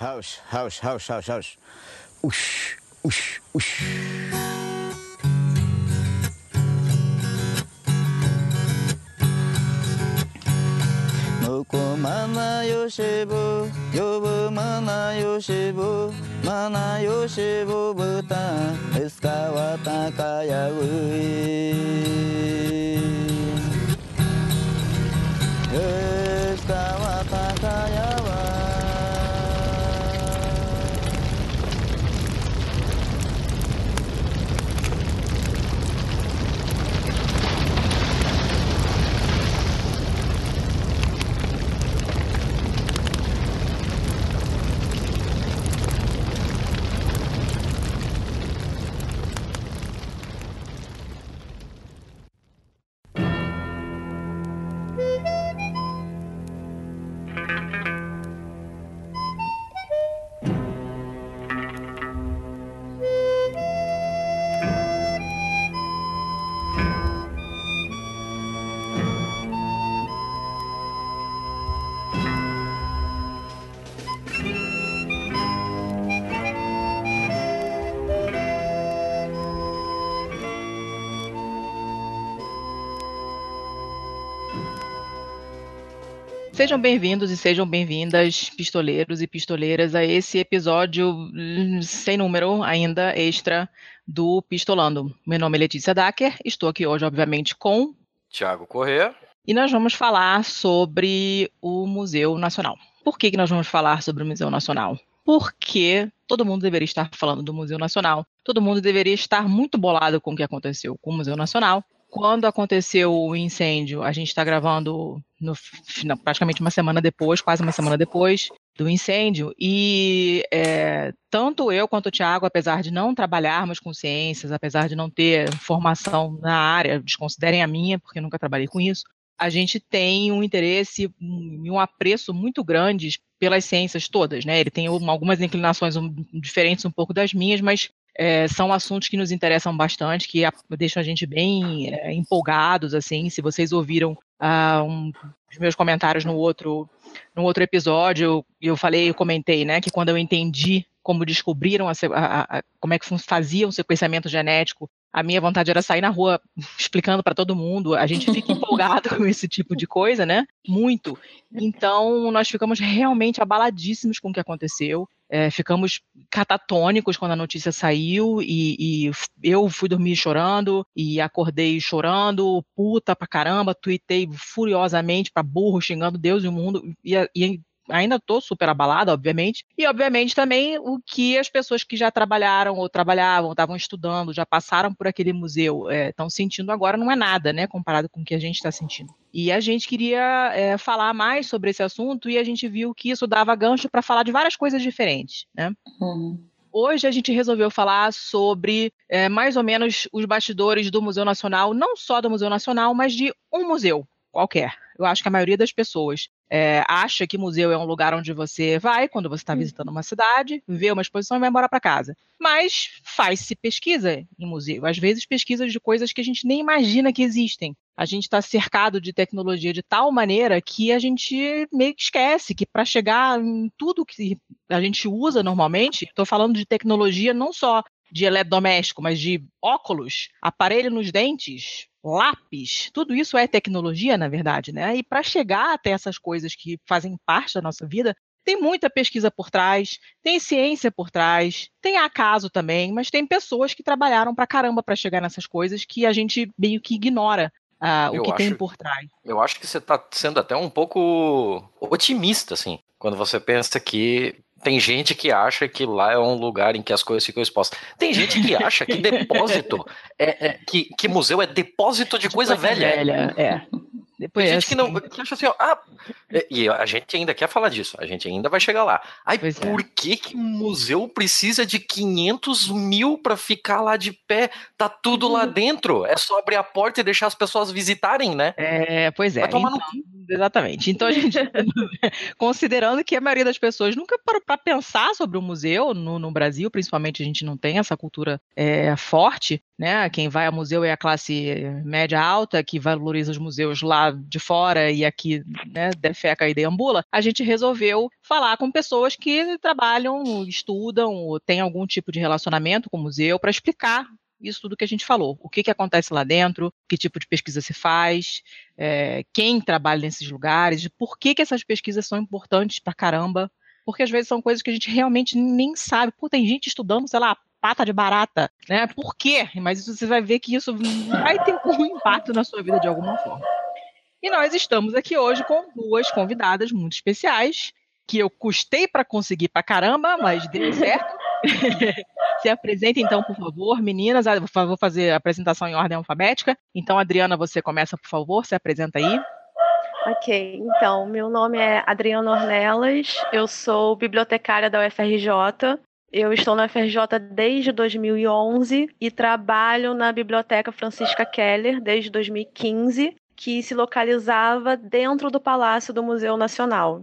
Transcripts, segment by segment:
ハウスハウスハウスハウスハウスウシシウシむこまなよしぶよぶまなよしぶまなよしぶぶたい Sejam bem-vindos e sejam bem-vindas, pistoleiros e pistoleiras, a esse episódio hum, sem número ainda extra do Pistolando. Meu nome é Letícia Dacker, estou aqui hoje, obviamente, com. Tiago Corrêa. E nós vamos falar sobre o Museu Nacional. Por que, que nós vamos falar sobre o Museu Nacional? Porque todo mundo deveria estar falando do Museu Nacional, todo mundo deveria estar muito bolado com o que aconteceu com o Museu Nacional, quando aconteceu o incêndio, a gente está gravando no, praticamente uma semana depois, quase uma semana depois do incêndio, e é, tanto eu quanto o Tiago, apesar de não trabalharmos com ciências, apesar de não ter formação na área, desconsiderem a minha, porque nunca trabalhei com isso, a gente tem um interesse e um apreço muito grande pelas ciências todas, né? Ele tem algumas inclinações diferentes um pouco das minhas, mas é, são assuntos que nos interessam bastante, que deixam a gente bem é, empolgados, assim, se vocês ouviram uh, um, os meus comentários no outro, no outro episódio, eu falei, eu comentei, né, que quando eu entendi como descobriram a, a, como é que fazia o sequenciamento genético a minha vontade era sair na rua explicando para todo mundo. A gente fica empolgado com esse tipo de coisa, né? Muito. Então, nós ficamos realmente abaladíssimos com o que aconteceu. É, ficamos catatônicos quando a notícia saiu e, e, eu fui dormir chorando e acordei chorando, puta pra caramba, tuitei furiosamente para burro, xingando Deus e o mundo. E, e ainda estou super abalada, obviamente, e obviamente também o que as pessoas que já trabalharam ou trabalhavam, estavam estudando, já passaram por aquele museu, estão é, sentindo agora não é nada, né, comparado com o que a gente está sentindo. E a gente queria é, falar mais sobre esse assunto e a gente viu que isso dava gancho para falar de várias coisas diferentes, né? Uhum. Hoje a gente resolveu falar sobre é, mais ou menos os bastidores do Museu Nacional, não só do Museu Nacional, mas de um museu qualquer. Eu acho que a maioria das pessoas é, acha que museu é um lugar onde você vai quando você está hum. visitando uma cidade, vê uma exposição e vai embora para casa. Mas faz-se pesquisa em museu. Às vezes pesquisas de coisas que a gente nem imagina que existem. A gente está cercado de tecnologia de tal maneira que a gente meio que esquece que para chegar em tudo que a gente usa normalmente, estou falando de tecnologia não só de eletrodoméstico, mas de óculos, aparelho nos dentes, lápis, tudo isso é tecnologia, na verdade, né? E para chegar até essas coisas que fazem parte da nossa vida, tem muita pesquisa por trás, tem ciência por trás, tem acaso também, mas tem pessoas que trabalharam para caramba para chegar nessas coisas que a gente meio que ignora. Uh, o que acho, tem por trás. Eu acho que você está sendo até um pouco otimista, assim, quando você pensa que tem gente que acha que lá é um lugar em que as coisas ficam expostas. Tem gente que acha que depósito é, é que, que museu é depósito de, de coisa, coisa, velha. velha. É. Depois Tem gente que não que acha assim, ó, ah, e a gente ainda quer falar disso, a gente ainda vai chegar lá. Ai, pois é. por é. que que museu precisa de 500 mil para ficar lá de pé? Tá tudo lá uhum. dentro, é só abrir a porta e deixar as pessoas visitarem, né? É, pois é. Então, exatamente. Então a gente, considerando que a maioria das pessoas nunca parou para pensar sobre o museu no, no, Brasil, principalmente a gente não tem essa cultura é, forte, né? Quem vai ao museu é a classe média alta, que valoriza os museus lá de fora e aqui, né, defeca e deambula, a gente resolveu falar com pessoas que trabalham, estudam, têm algum tipo de relacionamento com o museu para explicar isso tudo que a gente falou. O que, que acontece lá dentro, que tipo de pesquisa se faz, é, quem trabalha nesses lugares, por que, que essas pesquisas são importantes para caramba. Porque às vezes são coisas que a gente realmente nem sabe. Pô, tem gente estudando, sei lá, pata de barata, né? Por quê? Mas você vai ver que isso vai ter um impacto na sua vida de alguma forma. E nós estamos aqui hoje com duas convidadas muito especiais, que eu custei para conseguir para caramba, mas deu certo. Se apresenta então, por favor, meninas. Ah, vou fazer a apresentação em ordem alfabética. Então, Adriana, você começa, por favor, se apresenta aí. Ok, então, meu nome é Adriana Ornelas, eu sou bibliotecária da UFRJ. Eu estou na UFRJ desde 2011 e trabalho na Biblioteca Francisca Keller desde 2015, que se localizava dentro do Palácio do Museu Nacional.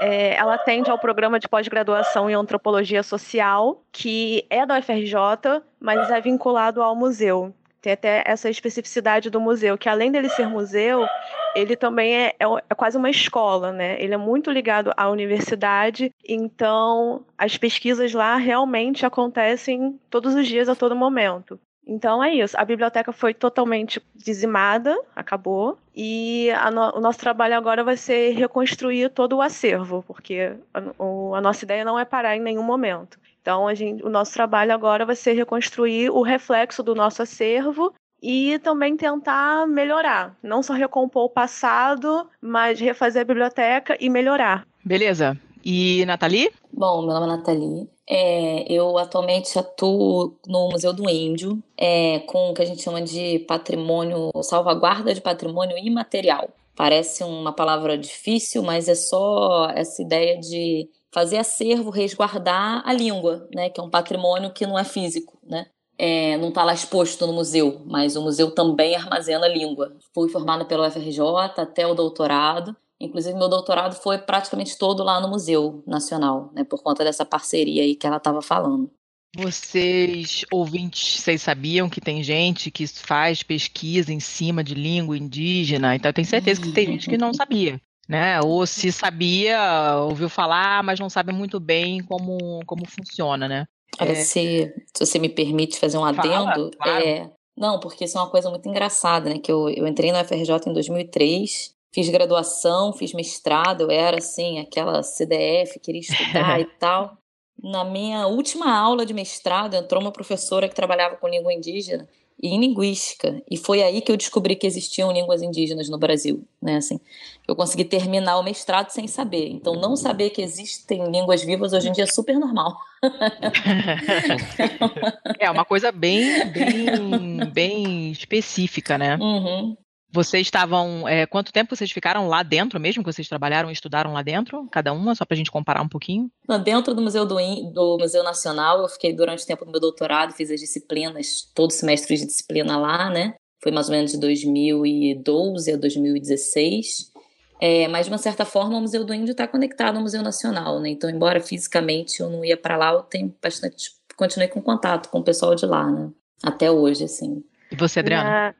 É, ela atende ao programa de pós-graduação em antropologia social, que é da UFRJ, mas é vinculado ao museu. Tem até essa especificidade do museu, que além dele ser museu, ele também é, é, é, quase uma escola, né? Ele é muito ligado à universidade, então as pesquisas lá realmente acontecem todos os dias, a todo momento. Então é isso. A biblioteca foi totalmente dizimada, acabou. E no, o nosso trabalho agora vai ser reconstruir todo o acervo, porque a, a nossa ideia não é parar em nenhum momento. Então, gente, o nosso trabalho agora vai ser reconstruir o reflexo do nosso acervo e também tentar melhorar. Não só recompor o passado, mas refazer a biblioteca e melhorar. Beleza. E Nathalie? Bom, meu nome é Nathalie. É, eu atualmente atuo no Museu do Índio, é, com o que a gente chama de patrimônio, salvaguarda de patrimônio imaterial. Parece uma palavra difícil, mas é só essa ideia de fazer acervo, resguardar a língua, né, que é um patrimônio que não é físico, né? É, não está lá exposto no museu, mas o museu também armazena a língua. Fui formada pela UFRJ até o doutorado Inclusive, meu doutorado foi praticamente todo lá no Museu Nacional, né, por conta dessa parceria aí que ela estava falando. Vocês, ouvintes, vocês sabiam que tem gente que faz pesquisa em cima de língua indígena? Então, eu tenho certeza que tem gente que não sabia, né? Ou se sabia, ouviu falar, mas não sabe muito bem como, como funciona, né? Olha, é... se, se você me permite fazer um adendo, Fala, claro. é... Não, porque isso é uma coisa muito engraçada, né? Que eu, eu entrei na FRJ em 2003 fiz graduação, fiz mestrado, eu era assim, aquela CDF, queria estudar e tal. Na minha última aula de mestrado, entrou uma professora que trabalhava com língua indígena e em linguística, e foi aí que eu descobri que existiam línguas indígenas no Brasil, né, assim. Eu consegui terminar o mestrado sem saber. Então não saber que existem línguas vivas hoje em dia é super normal. é uma coisa bem bem bem específica, né? Uhum. Vocês estavam. É, quanto tempo vocês ficaram lá dentro mesmo? Que vocês trabalharam e estudaram lá dentro? Cada uma, só para a gente comparar um pouquinho? Dentro do Museu do, do Museu Nacional, eu fiquei durante o tempo do meu doutorado, fiz as disciplinas, todo semestre de disciplina lá, né? Foi mais ou menos de 2012 a 2016. É, mas, de uma certa forma, o Museu do Índio está conectado ao Museu Nacional, né? Então, embora fisicamente eu não ia para lá, eu tenho bastante. Continuei com contato com o pessoal de lá, né? Até hoje, assim. E você, Adriana? Na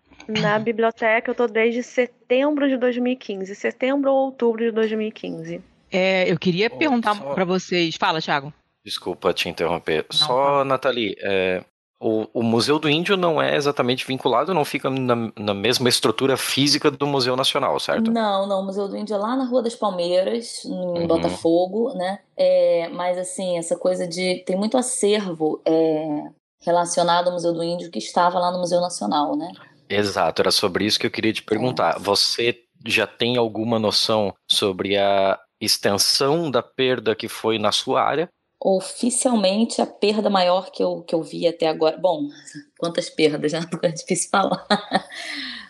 biblioteca eu tô desde setembro de 2015, setembro ou outubro de 2015. É, eu queria oh, perguntar só... para vocês. Fala, Thiago. Desculpa te interromper. Não, só, tá. Nathalie, é, o, o, Museu do Índio não é exatamente vinculado, não fica na, na, mesma estrutura física do Museu Nacional, certo? Não, não. O Museu do Índio é lá na Rua das Palmeiras, em uhum. Botafogo, né? É, mas, assim, essa coisa de. Tem muito acervo é, relacionado ao Museu do Índio que estava lá no Museu Nacional, né? Exato, era sobre isso que eu queria te perguntar. Você já tem alguma noção sobre a extensão da perda que foi na sua área? Oficialmente, a perda maior que eu, que eu vi até agora. Bom, quantas perdas, né? É difícil falar.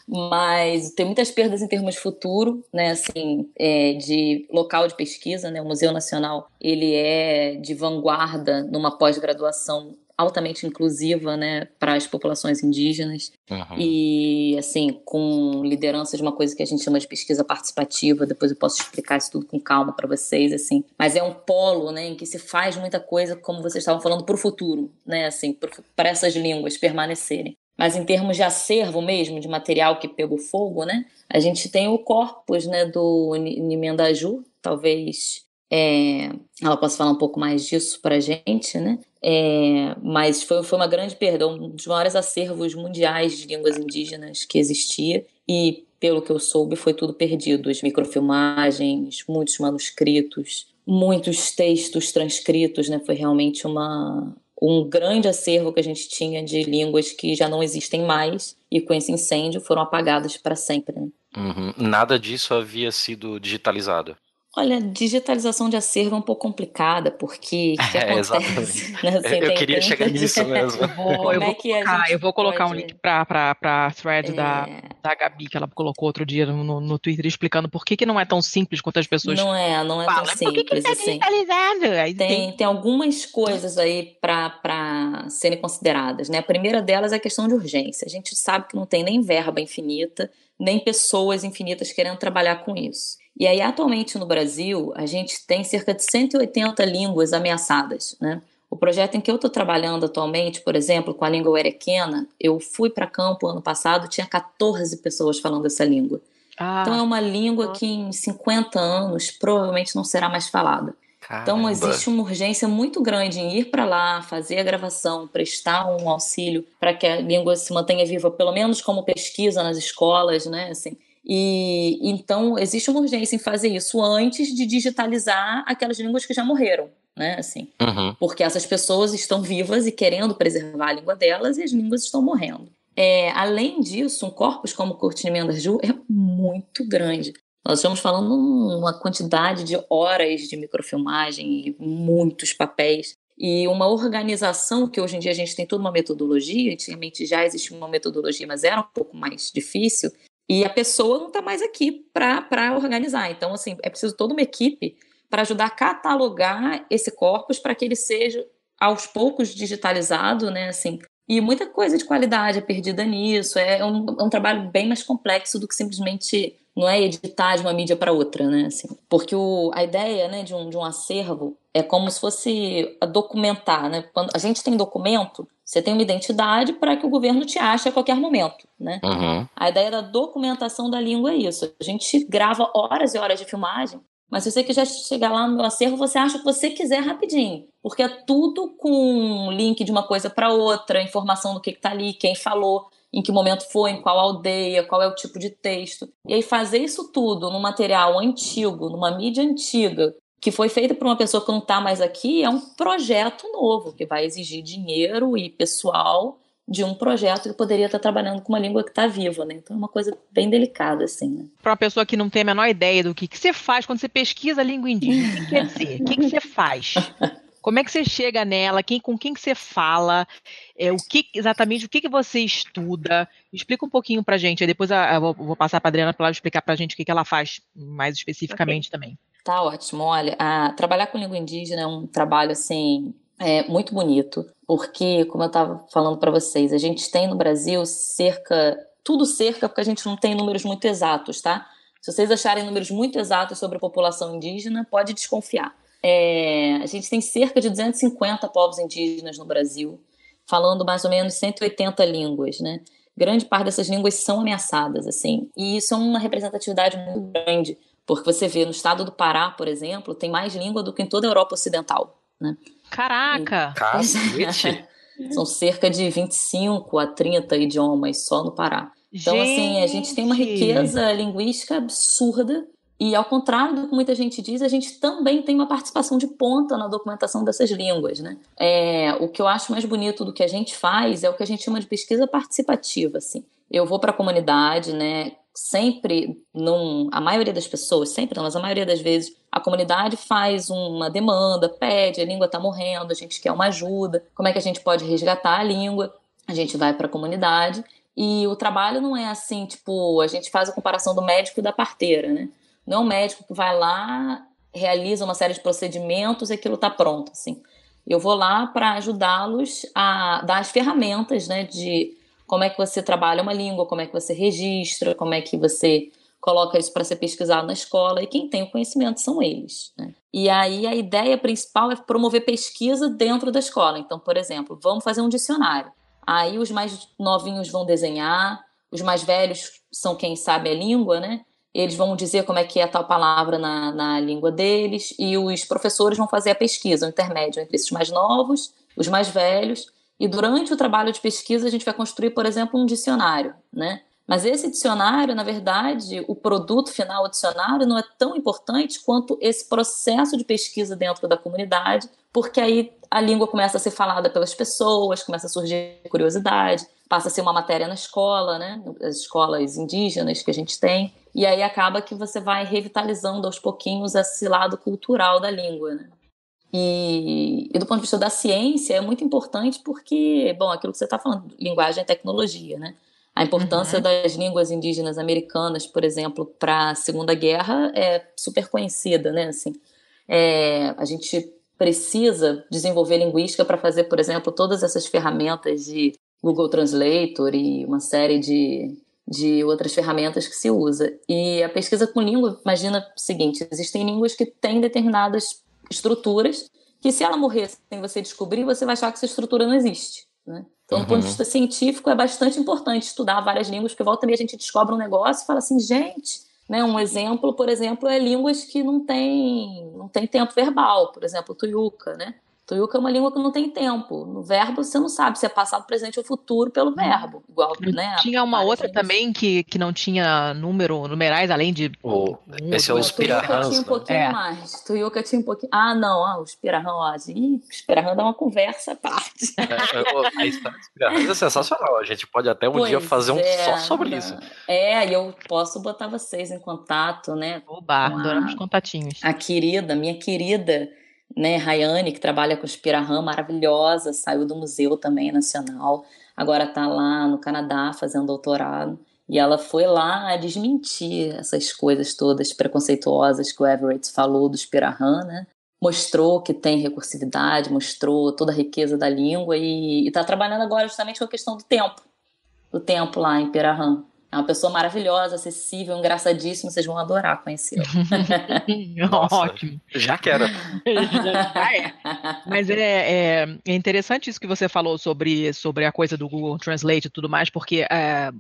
Mas tem muitas perdas em termos de futuro, né? Assim, é, de local de pesquisa, né? O Museu Nacional ele é de vanguarda numa pós-graduação altamente inclusiva, né, para as populações indígenas uhum. e assim com liderança de uma coisa que a gente chama de pesquisa participativa. Depois eu posso explicar isso tudo com calma para vocês, assim. Mas é um polo, né, em que se faz muita coisa, como vocês estavam falando, para o futuro, né, assim, para essas línguas permanecerem. Mas em termos de acervo mesmo, de material que pegou fogo, né? A gente tem o corpus né, do Nimendaju, talvez é, ela possa falar um pouco mais disso para a gente, né? É, mas foi, foi uma grande perda, um dos maiores acervos mundiais de línguas indígenas que existia e, pelo que eu soube, foi tudo perdido. As microfilmagens, muitos manuscritos, muitos textos transcritos, né? Foi realmente uma, um grande acervo que a gente tinha de línguas que já não existem mais e com esse incêndio foram apagadas para sempre. Né? Uhum. Nada disso havia sido digitalizado. Olha, digitalização de acervo é um pouco complicada, porque o que é, acontece? Né? Assim, eu, queria chegar nisso mesmo. Eu vou, eu vou é colocar, eu vou colocar pode... um link para a thread é... da, da Gabi, que ela colocou outro dia no, no Twitter, explicando por que, que não é tão simples quanto as pessoas Não é, não é falam. tão simples. Por que, que tá assim. digitalizado? tem, tem... tem algumas coisas aí para serem consideradas. Né? A primeira delas é a questão de urgência. A gente sabe que não tem nem verba infinita, nem pessoas infinitas querendo trabalhar com isso. E aí, atualmente no Brasil, a gente tem cerca de 180 línguas ameaçadas, né? O projeto em que eu estou trabalhando atualmente, por exemplo, com a língua erequena, eu fui para campo ano passado, tinha 14 pessoas falando essa língua. Ah. Então é uma língua que em 50 anos provavelmente não será mais falada. Caramba. Então existe uma urgência muito grande em ir para lá, fazer a gravação, prestar um auxílio para que a língua se mantenha viva, pelo menos como pesquisa nas escolas, né? Assim, e então existe uma urgência em fazer isso antes de digitalizar aquelas línguas que já morreram, né? Assim, uhum. porque essas pessoas estão vivas e querendo preservar a língua delas e as línguas estão morrendo. É, além disso, um corpus como Cortinimenda-Ju é muito grande. Nós estamos falando uma quantidade de horas de microfilmagem e muitos papéis e uma organização que hoje em dia a gente tem toda uma metodologia, antigamente já existia uma metodologia, mas era um pouco mais difícil, e a pessoa não está mais aqui para organizar. Então, assim, é preciso toda uma equipe para ajudar a catalogar esse corpus para que ele seja aos poucos digitalizado, né? Assim, e muita coisa de qualidade é perdida nisso. É um, é um trabalho bem mais complexo do que simplesmente não é editar de uma mídia para outra, né? Assim, porque o, a ideia né, de, um, de um acervo é como se fosse documentar, né? Quando a gente tem documento, você tem uma identidade para que o governo te ache a qualquer momento, né? Uhum. A ideia da documentação da língua é isso. A gente grava horas e horas de filmagem, mas se você quiser chegar lá no meu acervo, você acha o que você quiser rapidinho, porque é tudo com link de uma coisa para outra, informação do que está ali, quem falou em que momento foi, em qual aldeia, qual é o tipo de texto. E aí fazer isso tudo num material antigo, numa mídia antiga, que foi feita por uma pessoa que não está mais aqui, é um projeto novo, que vai exigir dinheiro e pessoal de um projeto que poderia estar trabalhando com uma língua que está viva, né? Então é uma coisa bem delicada, assim, né? Para uma pessoa que não tem a menor ideia do que, que você faz quando você pesquisa a língua indígena, o que quer dizer? O que, que você faz? Como é que você chega nela? Quem, com quem que você fala? É, o que exatamente o que, que você estuda? Explica um pouquinho para gente. Aí depois eu vou, vou passar para a Adriana para ela explicar para a gente o que, que ela faz mais especificamente okay. também. Tá ótimo. Olha, a, trabalhar com língua indígena é um trabalho assim é muito bonito, porque como eu estava falando para vocês, a gente tem no Brasil cerca tudo cerca porque a gente não tem números muito exatos, tá? Se vocês acharem números muito exatos sobre a população indígena, pode desconfiar. É, a gente tem cerca de 250 povos indígenas no Brasil, falando mais ou menos 180 línguas, né? Grande parte dessas línguas são ameaçadas, assim, e isso é uma representatividade muito grande, porque você vê no estado do Pará, por exemplo, tem mais língua do que em toda a Europa Ocidental, né? Caraca! E, são cerca de 25 a 30 idiomas só no Pará. Então, gente. assim, a gente tem uma riqueza linguística absurda e ao contrário do que muita gente diz, a gente também tem uma participação de ponta na documentação dessas línguas. Né? É, o que eu acho mais bonito do que a gente faz é o que a gente chama de pesquisa participativa. Assim. Eu vou para a comunidade, né? Sempre, num, a maioria das pessoas, sempre não, mas a maioria das vezes, a comunidade faz uma demanda, pede, a língua está morrendo, a gente quer uma ajuda, como é que a gente pode resgatar a língua? A gente vai para a comunidade e o trabalho não é assim, tipo, a gente faz a comparação do médico e da parteira, né? Não é um médico que vai lá, realiza uma série de procedimentos e aquilo está pronto, assim. Eu vou lá para ajudá-los a dar as ferramentas, né, de como é que você trabalha uma língua, como é que você registra, como é que você coloca isso para ser pesquisado na escola, e quem tem o conhecimento são eles. Né? E aí a ideia principal é promover pesquisa dentro da escola. Então, por exemplo, vamos fazer um dicionário. Aí os mais novinhos vão desenhar, os mais velhos são quem sabe a língua, né? Eles vão dizer como é que é tal palavra na, na língua deles, e os professores vão fazer a pesquisa, o intermédio entre esses mais novos, os mais velhos, e durante o trabalho de pesquisa a gente vai construir, por exemplo, um dicionário, né? Mas esse dicionário, na verdade, o produto final, o dicionário, não é tão importante quanto esse processo de pesquisa dentro da comunidade, porque aí a língua começa a ser falada pelas pessoas, começa a surgir curiosidade, passa a ser uma matéria na escola, né? As escolas indígenas que a gente tem. E aí acaba que você vai revitalizando aos pouquinhos esse lado cultural da língua, né? E, e, do ponto de vista da ciência é muito importante porque, bom, aquilo que você está falando, linguagem é tecnologia, né? A importância uhum. das línguas indígenas americanas, por exemplo, para a Segunda Guerra é super conhecida, né? Assim, é, a gente precisa desenvolver linguística para fazer, por exemplo, todas essas ferramentas de Google Translator e uma série de, de outras ferramentas que se usa. E a pesquisa com língua, imagina o seguinte, existem línguas que têm determinadas estruturas que se ela morrer sem você descobrir, você vai achar que essa estrutura não existe, né? Então, do ponto de uhum. vista científico, é bastante importante estudar várias línguas, porque volta e a gente descobre um negócio e fala assim, gente, né, um exemplo, por exemplo, é línguas que não tem, não tem tempo verbal, por exemplo, tuiuca, né? Tuiuca é uma língua que não tem tempo. No verbo, você não sabe se é passado, presente ou futuro pelo hum. verbo. Igual, né? Tinha uma outra também que, que não tinha número, numerais, além de. Oh, um, esse é o Spirahans. tinha um pouquinho é. mais. Tuiuca tinha um pouquinho. Ah, não, ah, o Spirahans, ó. Ih, o Spirahans dá uma conversa à parte. É, a história do Spirahans é sensacional. A gente pode até um pois dia fazer um é, só sobre isso. É, e eu posso botar vocês em contato, né? Oba, adoramos contatinhos. A querida, minha querida né, Rayane, que trabalha com Spirahan, maravilhosa, saiu do Museu também Nacional, agora está lá no Canadá fazendo doutorado. E ela foi lá desmentir essas coisas todas preconceituosas que o Everett falou do Spirahan, né? Mostrou que tem recursividade, mostrou toda a riqueza da língua e está trabalhando agora justamente com a questão do tempo, do tempo lá em Pirahan. É uma pessoa maravilhosa, acessível, engraçadíssima. Vocês vão adorar conhecê-la. Ótimo. Já quero. já é. Mas é, é, é, interessante isso que você falou sobre, sobre a coisa do Google Translate e tudo mais, porque é,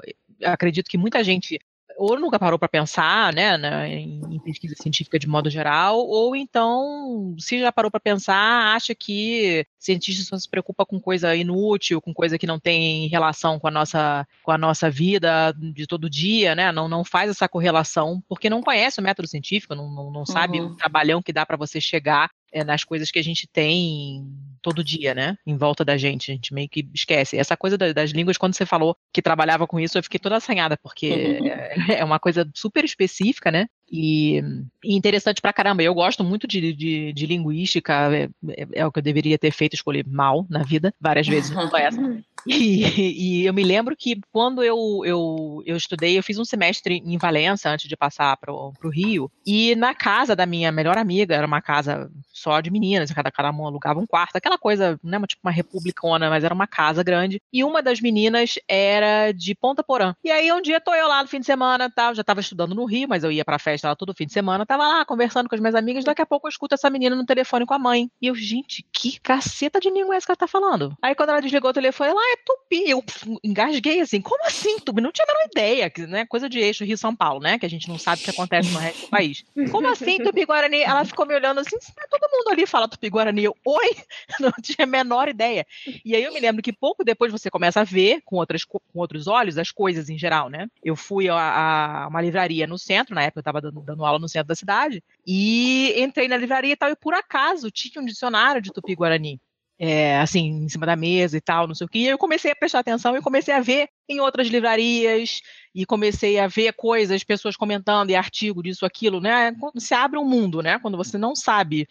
acredito que muita gente ou nunca parou para pensar, né, né, em pesquisa científica de modo geral, ou então, se já parou para pensar, acha que cientista só se preocupa com coisa inútil, com coisa que não tem relação com a nossa, com a nossa vida de todo dia, né, não, não faz essa correlação, porque não conhece o método científico, não, não, não sabe uhum. o trabalhão que dá para você chegar é, nas coisas que a gente tem todo dia, né? Em volta da gente. A gente meio que esquece. Essa coisa das, das línguas, quando você falou que trabalhava com isso, eu fiquei toda assanhada, porque é, é uma coisa super específica, né? E, e, interessante pra caramba. Eu gosto muito de, de, de linguística, é, é, é, o que eu deveria ter feito, escolher mal na vida, várias vezes, não foi essa. E, e, eu me lembro que quando eu, eu, eu estudei, eu fiz um semestre em Valença antes de passar para o Rio, e na casa da minha melhor amiga, era uma casa só de meninas, cada, cada uma alugava um quarto, aquela coisa, né, tipo uma republicana, mas era uma casa grande, e uma das meninas era de Ponta Porã. E aí um dia tô eu lá no fim de semana, tal, já estava estudando no Rio, mas eu ia pra festa lá todo fim de semana, tava lá conversando com as minhas amigas, daqui a pouco eu escuto essa menina no telefone com a mãe. E eu, gente, que caceta de língua é essa que ela tá falando? Aí quando ela desligou o telefone, ela, tupi. Eu engasguei assim, como assim tupi? Não tinha a menor ideia, né? Coisa de eixo Rio-São Paulo, né? Que a gente não sabe o que acontece no resto do país. Como assim tupi-guarani? Ela ficou me olhando assim, todo mundo ali fala tupi-guarani. Eu, oi? Não tinha a menor ideia. E aí eu me lembro que pouco depois você começa a ver com, outras, com outros olhos as coisas em geral, né? Eu fui a, a uma livraria no centro, na época eu estava dando, dando aula no centro da cidade, e entrei na livraria e tal, e por acaso tinha um dicionário de tupi-guarani é, assim, em cima da mesa e tal, não sei o que. E eu comecei a prestar atenção e comecei a ver em outras livrarias e comecei a ver coisas, pessoas comentando e artigo disso, aquilo, né? Quando se abre um mundo, né? Quando você não sabe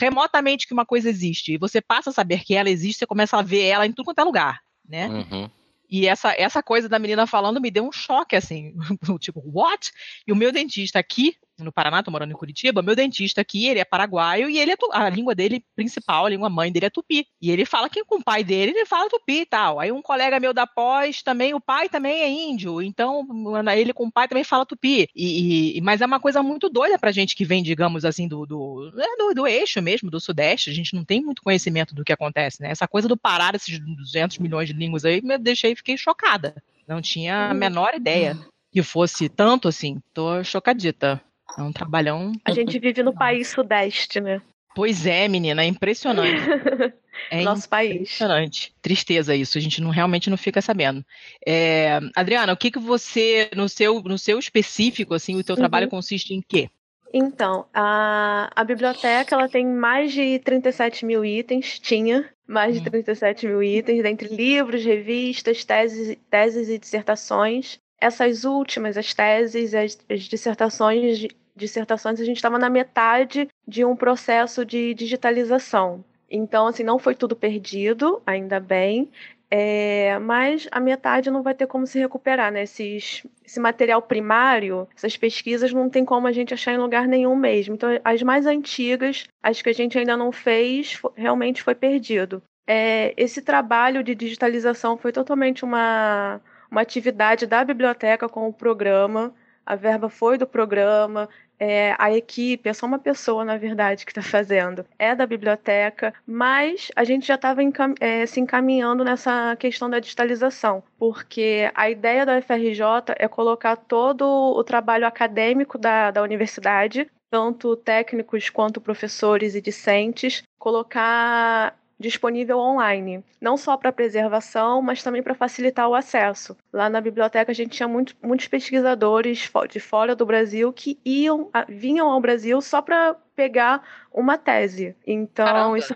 remotamente que uma coisa existe e você passa a saber que ela existe, você começa a ver ela em tudo quanto é lugar, né? Uhum. E essa, essa coisa da menina falando me deu um choque, assim, tipo, what? E o meu dentista aqui, no Paraná, tô morando em Curitiba, meu dentista aqui, ele é paraguaio e ele é a língua dele principal, a língua mãe dele é tupi. E ele fala que com o pai dele, ele fala tupi e tal. Aí um colega meu da pós também, o pai também é índio, então ele com o pai também fala tupi. E, e mas é uma coisa muito doida pra gente que vem, digamos assim, do, do, é, do, do eixo mesmo, do sudeste, a gente não tem muito conhecimento do que acontece, né? Essa coisa do parar esses 200 milhões de línguas aí, me deixei, fiquei chocada. Não tinha a uhum. menor ideia que fosse tanto assim. Tô chocadita. É um trabalhão. A gente vive no país sudeste, né? Pois é, menina, é impressionante. É Nosso país. Impressionante. Tristeza isso, a gente não, realmente não fica sabendo. É, Adriana, o que, que você, no seu, no seu específico, assim, o teu uhum. trabalho consiste em quê? Então, a, a biblioteca ela tem mais de 37 mil itens, tinha mais de 37 uhum. mil itens, dentre livros, revistas, teses, teses e dissertações. Essas últimas, as teses, as, as dissertações, dissertações, a gente estava na metade de um processo de digitalização. Então, assim, não foi tudo perdido, ainda bem. É, mas a metade não vai ter como se recuperar, né? Esses, esse material primário, essas pesquisas não tem como a gente achar em lugar nenhum mesmo. Então, as mais antigas, as que a gente ainda não fez, realmente foi perdido. É, esse trabalho de digitalização foi totalmente uma, uma atividade da biblioteca com o programa. A verba foi do programa, é, a equipe, é só uma pessoa, na verdade, que está fazendo, é da biblioteca, mas a gente já estava é, se encaminhando nessa questão da digitalização, porque a ideia da UFRJ é colocar todo o trabalho acadêmico da, da universidade, tanto técnicos quanto professores e discentes, colocar disponível online, não só para preservação, mas também para facilitar o acesso. Lá na biblioteca a gente tinha muito, muitos pesquisadores de fora do Brasil que iam, vinham ao Brasil só para pegar uma tese. Então Caramba. isso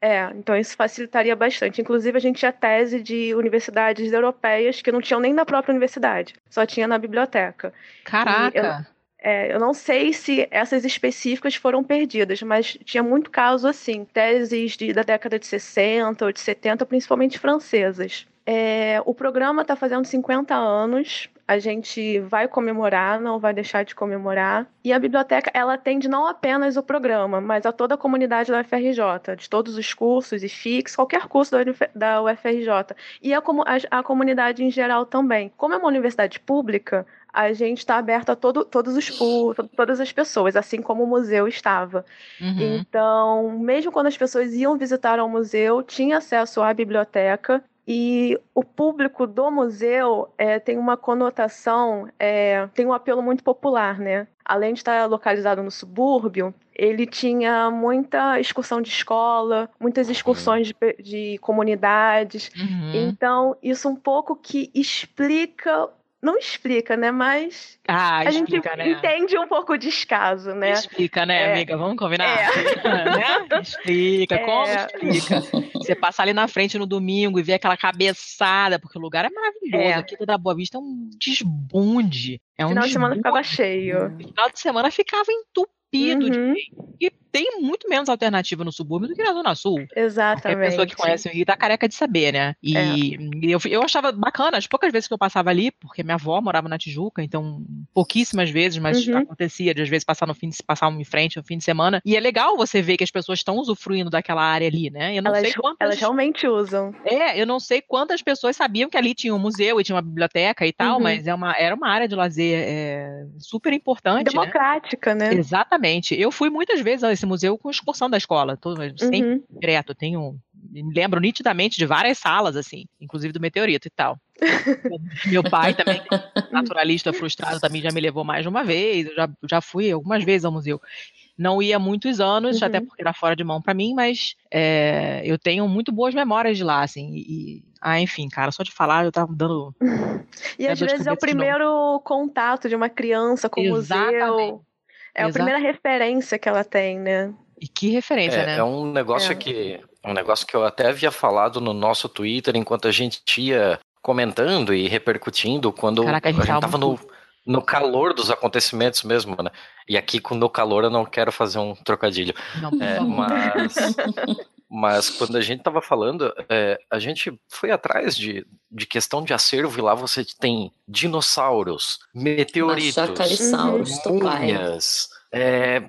é, então isso facilitaria bastante. Inclusive, a gente tinha tese de universidades europeias que não tinham nem na própria universidade, só tinha na biblioteca. Caraca! É, eu não sei se essas específicas foram perdidas, mas tinha muito caso assim, teses de, da década de 60 ou de 70, principalmente francesas. É, o programa está fazendo 50 anos, a gente vai comemorar, não vai deixar de comemorar. E a biblioteca, ela atende não apenas o programa, mas a toda a comunidade da UFRJ, de todos os cursos e FIX, qualquer curso da UFRJ. E a, a, a comunidade em geral também. Como é uma universidade pública, a gente está aberto a todo, todos os todas as pessoas, assim como o museu estava. Uhum. Então, mesmo quando as pessoas iam visitar o museu, tinha acesso à biblioteca. E o público do museu é, tem uma conotação, é, tem um apelo muito popular, né? Além de estar localizado no subúrbio, ele tinha muita excursão de escola, muitas excursões de, de comunidades. Uhum. Então, isso um pouco que explica não explica, né? Mas ah, a explica, gente né? entende um pouco o descaso, né? Explica, né, é. amiga? Vamos combinar? É. né? Explica, é. como explica? Você passar ali na frente no domingo e ver aquela cabeçada, porque o lugar é maravilhoso. É. Aqui da Boa Vista é um desbunde. É um Final desbunde. de semana ficava cheio. Final de semana ficava entupido uhum. de. E tem muito menos alternativa no subúrbio do que na Zona Sul. Exatamente. A pessoa que conhece o Rio tá careca de saber, né? E é. eu, eu achava bacana, as poucas vezes que eu passava ali, porque minha avó morava na Tijuca, então pouquíssimas vezes, mas uhum. acontecia de às vezes passar no fim de passar um em frente no fim de semana. E é legal você ver que as pessoas estão usufruindo daquela área ali, né? Eu não elas, sei quantas... elas realmente usam. É, eu não sei quantas pessoas sabiam que ali tinha um museu e tinha uma biblioteca e tal, uhum. mas é uma, era uma área de lazer é, super importante. Né? Democrática, né? né? Exatamente. Eu fui muitas vezes esse museu com excursão da escola, tô, sempre uhum. direto, tenho, me lembro nitidamente de várias salas, assim, inclusive do meteorito e tal. Meu pai também, naturalista frustrado, também já me levou mais de uma vez, eu já, já fui algumas vezes ao museu. Não ia muitos anos, uhum. até porque era fora de mão para mim, mas é, eu tenho muito boas memórias de lá, assim, e, ah, enfim, cara, só de falar eu tava dando. e às vezes é o primeiro contato de uma criança com o museu. É a primeira referência que ela tem, né? E que referência, é, né? É um negócio é. que um negócio que eu até havia falado no nosso Twitter enquanto a gente ia comentando e repercutindo quando Caraca, a gente, a gente tava no, no calor dos acontecimentos mesmo, né? E aqui com no calor eu não quero fazer um trocadilho. Não, é, mas mas quando a gente estava falando, é, a gente foi atrás de, de questão de acervo e lá você tem dinossauros, meteoritos, múmias, é,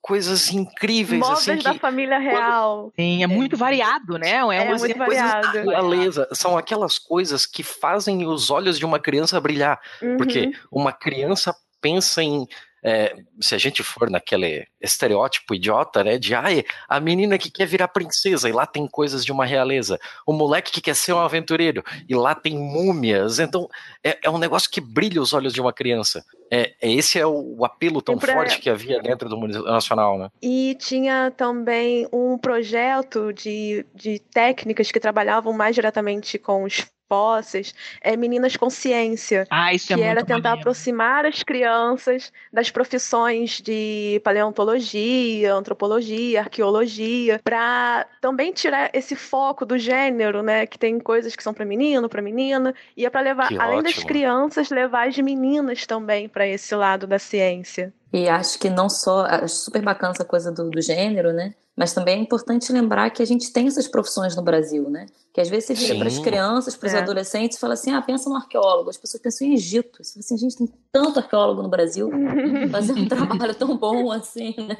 coisas incríveis Móveis assim da que família real. Sim, é muito variado, né? É, É uma muito coisa- variado. realeza, são aquelas coisas que fazem os olhos de uma criança brilhar, porque Uhum. uma criança pensa em é, se a gente for naquele estereótipo idiota, né, de ai, a menina que quer virar princesa e lá tem coisas de uma realeza, o moleque que quer ser um aventureiro e lá tem múmias, então é, é um negócio que brilha os olhos de uma criança. É, é- esse é o, o apelo tão pra- forte que havia dentro do Museu Nacional, né? E tinha também um projeto de, de técnicas que trabalhavam mais diretamente com os fósseis, é Meninas com Ciência. Ah, isso é que muito era tentar maneiro. aproximar as crianças das profissões de paleontologia, antropologia, arqueologia, para também tirar esse foco do gênero, né? Que tem coisas que são para menino, para menina, e é para levar, Que além das ótimo. crianças, levar as meninas também para esse lado da ciência. E acho que não só, acho super bacana essa coisa do, do gênero, né? Mas também é importante lembrar que a gente tem essas profissões no Brasil, né? Que às vezes você vira para as crianças, para os É. adolescentes e fala assim: ah, pensa no arqueólogo. As pessoas pensam em Egito. Você fala assim, gente, tem tanto arqueólogo no Brasil, fazer um trabalho tão bom assim, né?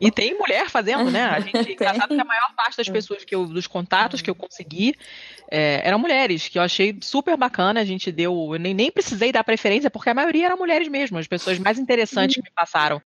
E tem mulher fazendo, né? A gente, engraçado que a maior parte das pessoas que eu, dos contatos que eu consegui é, eram mulheres, que eu achei super bacana. A gente deu, eu nem, nem precisei dar preferência, porque a maioria eram mulheres mesmo, as pessoas mais interessantes que me passaram.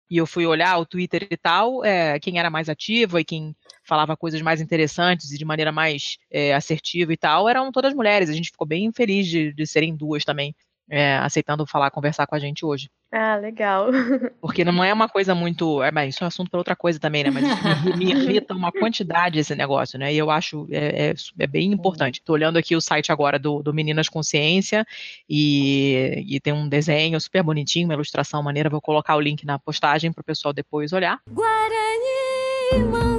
E eu fui olhar o Twitter e tal, é, quem era mais ativo e quem falava coisas mais interessantes e de maneira mais é, assertiva e tal, eram todas mulheres. A gente ficou bem feliz de, de serem duas também, é, aceitando falar, conversar com a gente hoje. Ah, legal. Porque não é uma coisa muito. É, mas isso é assunto para outra coisa também, né? Mas me, me irrita uma quantidade esse negócio, né? E eu acho é, é, é bem importante. Estou olhando aqui o site agora do, do Meninas Consciência e, e tem um desenho super bonitinho, uma ilustração maneira. Vou colocar o link na postagem para o pessoal depois olhar. Guarani,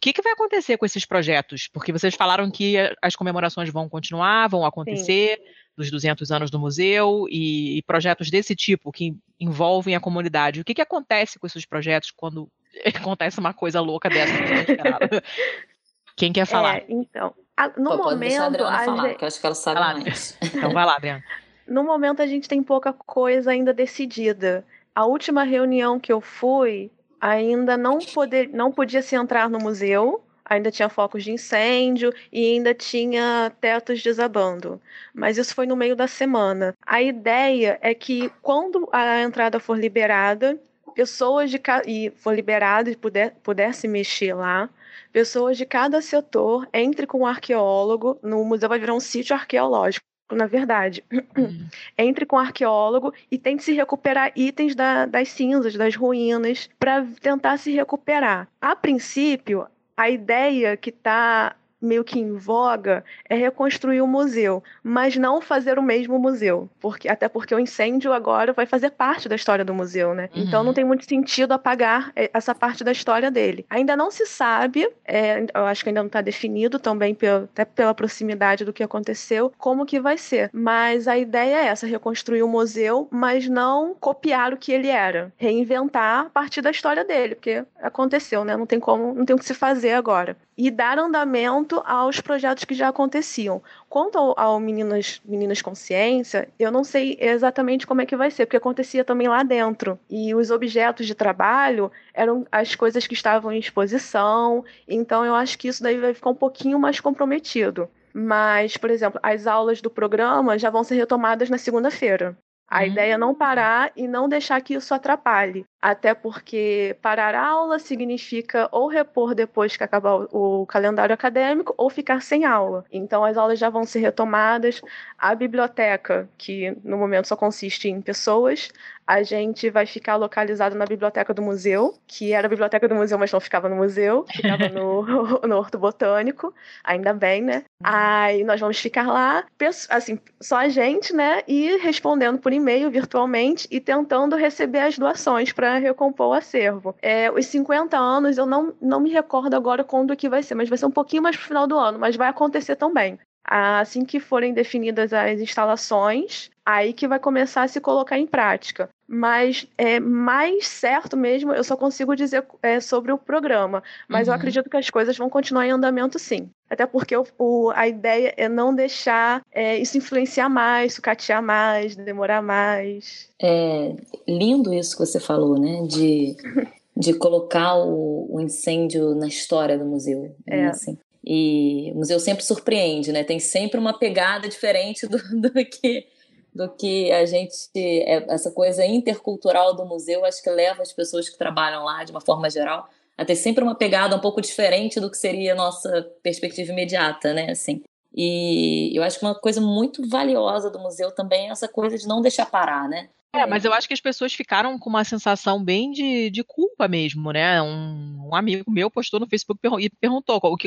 que, que vai acontecer com esses projetos? Porque vocês falaram que as comemorações vão continuar, vão acontecer, dos 200 anos do museu, e, e projetos desse tipo que envolvem a comunidade. O que, que acontece com esses projetos quando acontece uma coisa louca dessa? que? Quem quer falar? É, então, a- no Pô, a momento, Adriana a falar, gente- porque eu acho que ela sabe Vai lá, mais. Então vai lá, Adriana. no momento a gente tem pouca coisa ainda decidida. A última reunião que eu fui, ainda não, poder, não podia se entrar no museu, ainda tinha focos de incêndio e ainda tinha tetos desabando. Mas isso foi no meio da semana. A ideia é que quando a entrada for liberada, pessoas de e for liberada e puder, puder se mexer lá, pessoas de cada setor entre com um arqueólogo, no museu vai virar um sítio arqueológico, na verdade entre com o arqueólogo e tente se recuperar itens da- das cinzas, das ruínas, para tentar se recuperar. A princípio, a ideia que está meio que em voga é reconstruir o museu, mas não fazer o mesmo museu, porque até porque o incêndio agora vai fazer parte da história do museu, né? Uhum. Então não tem muito sentido apagar eh, essa parte da história dele. Ainda não se sabe, é, eu acho que ainda não está definido também pela, até pela proximidade do que aconteceu, como que vai ser. Mas a ideia é essa, reconstruir o museu, mas não copiar o que ele era, reinventar a partir da história dele, porque aconteceu, né? Não tem como, não tem o que se fazer agora. E dar andamento aos projetos que já aconteciam. Quanto ao, ao Meninas, Meninas Consciência, eu não sei exatamente como é que vai ser, porque acontecia também lá dentro. E os objetos de trabalho eram as coisas que estavam em exposição, então eu acho que isso daí vai ficar um pouquinho mais comprometido. Mas, por exemplo, as aulas do programa já vão ser retomadas na segunda-feira. A Hum. ideia é não parar e não deixar que isso atrapalhe. Até porque parar aula significa ou repor depois que acabar o, calendário acadêmico ou ficar sem aula. Então as aulas já vão ser retomadas. A biblioteca, que no momento só consiste em pessoas, a gente vai ficar localizado na biblioteca do museu, que era a biblioteca do museu, mas não ficava no museu, ficava no, no Horto Botânico, ainda bem, né? Aí nós vamos ficar lá, assim, só a gente, né? E respondendo por e-mail virtualmente e tentando receber as doações para recompor o acervo. É, os 50 anos, eu não, não me recordo agora quando que vai ser, mas vai ser um pouquinho mais pro final do ano, mas vai acontecer também. Assim que forem definidas as instalações, aí que vai começar a se colocar em prática. Mas é mais certo mesmo, eu só consigo dizer é, sobre o programa. Mas eu Uhum. acredito que as coisas vão continuar em andamento sim. Até porque o, o- a ideia é não deixar é, isso influenciar mais, sucatear mais, demorar mais. É lindo isso que você falou, né? De, de colocar o, o incêndio na história do museu. né, É. assim. E o museu sempre surpreende, né? Tem sempre uma pegada diferente do, do que do que a gente é, essa coisa intercultural do museu acho que leva as pessoas que trabalham lá de uma forma geral a ter sempre uma pegada um pouco diferente do que seria a nossa perspectiva imediata, né? Assim. E eu acho que uma coisa muito valiosa do museu também é essa coisa de não deixar parar, né? É, mas eu acho que as pessoas ficaram com uma sensação bem de, de culpa mesmo, né? Um, um amigo meu postou no Facebook e perguntou qual, que-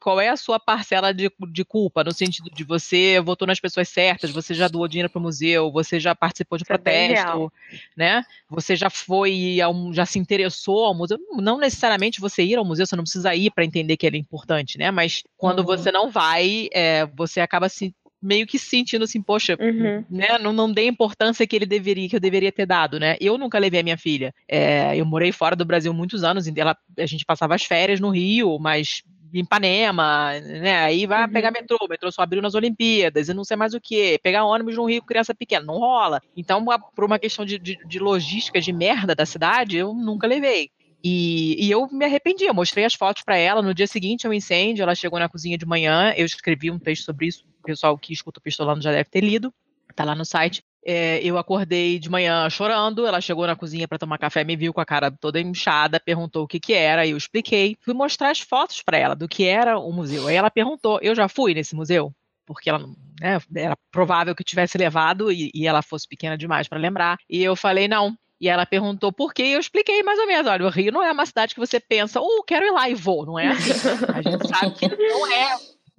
qual- é a sua parcela de, de culpa, no sentido de você votou nas pessoas certas, você já doou dinheiro para o museu, você já participou de Isso é protesto, real. né? Você já foi, já se interessou ao museu. Não necessariamente você ir ao museu, você não precisa ir para entender que ele é importante, né? Mas quando Uhum. você não vai, é, você acaba se meio que se sentindo assim, poxa, Uhum. né, não, não dei a importância que ele deveria, que eu deveria ter dado, né? Eu nunca levei a minha filha. É, eu morei fora do Brasil muitos anos, ela, a gente passava as férias no Rio, mas em Ipanema, né? Aí vai Uhum. pegar metrô, o metrô só abriu nas Olimpíadas, e não sei mais o que, pegar ônibus no Rio com criança pequena, não rola. Então, por uma questão de, de, de logística de merda da cidade, eu nunca levei. E, e eu me arrependi, eu mostrei as fotos para ela. No dia seguinte, o incêndio, ela chegou na cozinha de manhã. Eu escrevi um texto sobre isso. O pessoal que escuta o Pistolando já deve ter lido, tá lá no site. É, eu acordei de manhã chorando. Ela chegou na cozinha para tomar café, me viu com a cara toda inchada, perguntou o que que era. Eu expliquei. Fui mostrar as fotos para ela do que era o museu. Aí ela perguntou: Eu já fui nesse museu? Porque ela né, era provável que tivesse levado e, e ela fosse pequena demais para lembrar. E eu falei: Não. E ela perguntou por quê, e eu expliquei mais ou menos. Olha, o Rio não é uma cidade que você pensa, oh, quero ir lá e vou, não é assim. A gente sabe que não é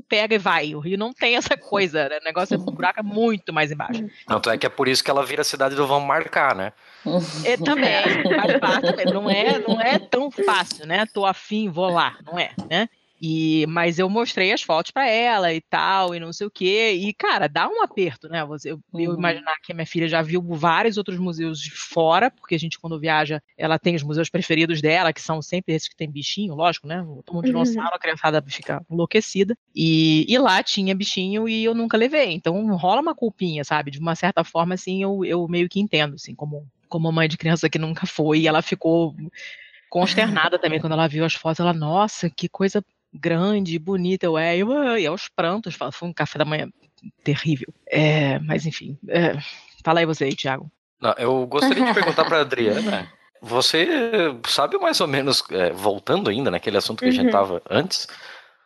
pega e vai. O Rio não tem essa coisa, né? O negócio é um buraco muito mais embaixo. Tanto é que é por isso que ela vira a cidade do vamos marcar, né? É, também, faz parte. Não é, não é tão fácil, né? Tô afim, vou lá, não é, né? E, mas eu mostrei as fotos para ela e tal, e não sei o quê. E, cara, dá um aperto, né? Você, eu, eu Uhum. imaginar que a minha filha já viu vários outros museus de fora, porque a gente, quando viaja, ela tem os museus preferidos dela, que são sempre esses que tem bichinho, lógico, né? Toma um dinossauro, a criançada fica enlouquecida. E, e lá tinha bichinho e eu nunca levei. Então rola uma culpinha, sabe? De uma certa forma, assim, eu, eu meio que entendo, assim, como, como mãe de criança que nunca foi. E ela ficou consternada também quando ela viu as fotos. Ela, nossa, que coisa grande, bonita. Eu, é, eu, e aos prantos, fala, foi um café da manhã terrível. É, mas enfim, é, fala aí você aí, Thiago. Não, eu gostaria de perguntar para Adriana. Você sabe mais ou menos, é, voltando ainda naquele assunto que a gente Uhum. estava antes,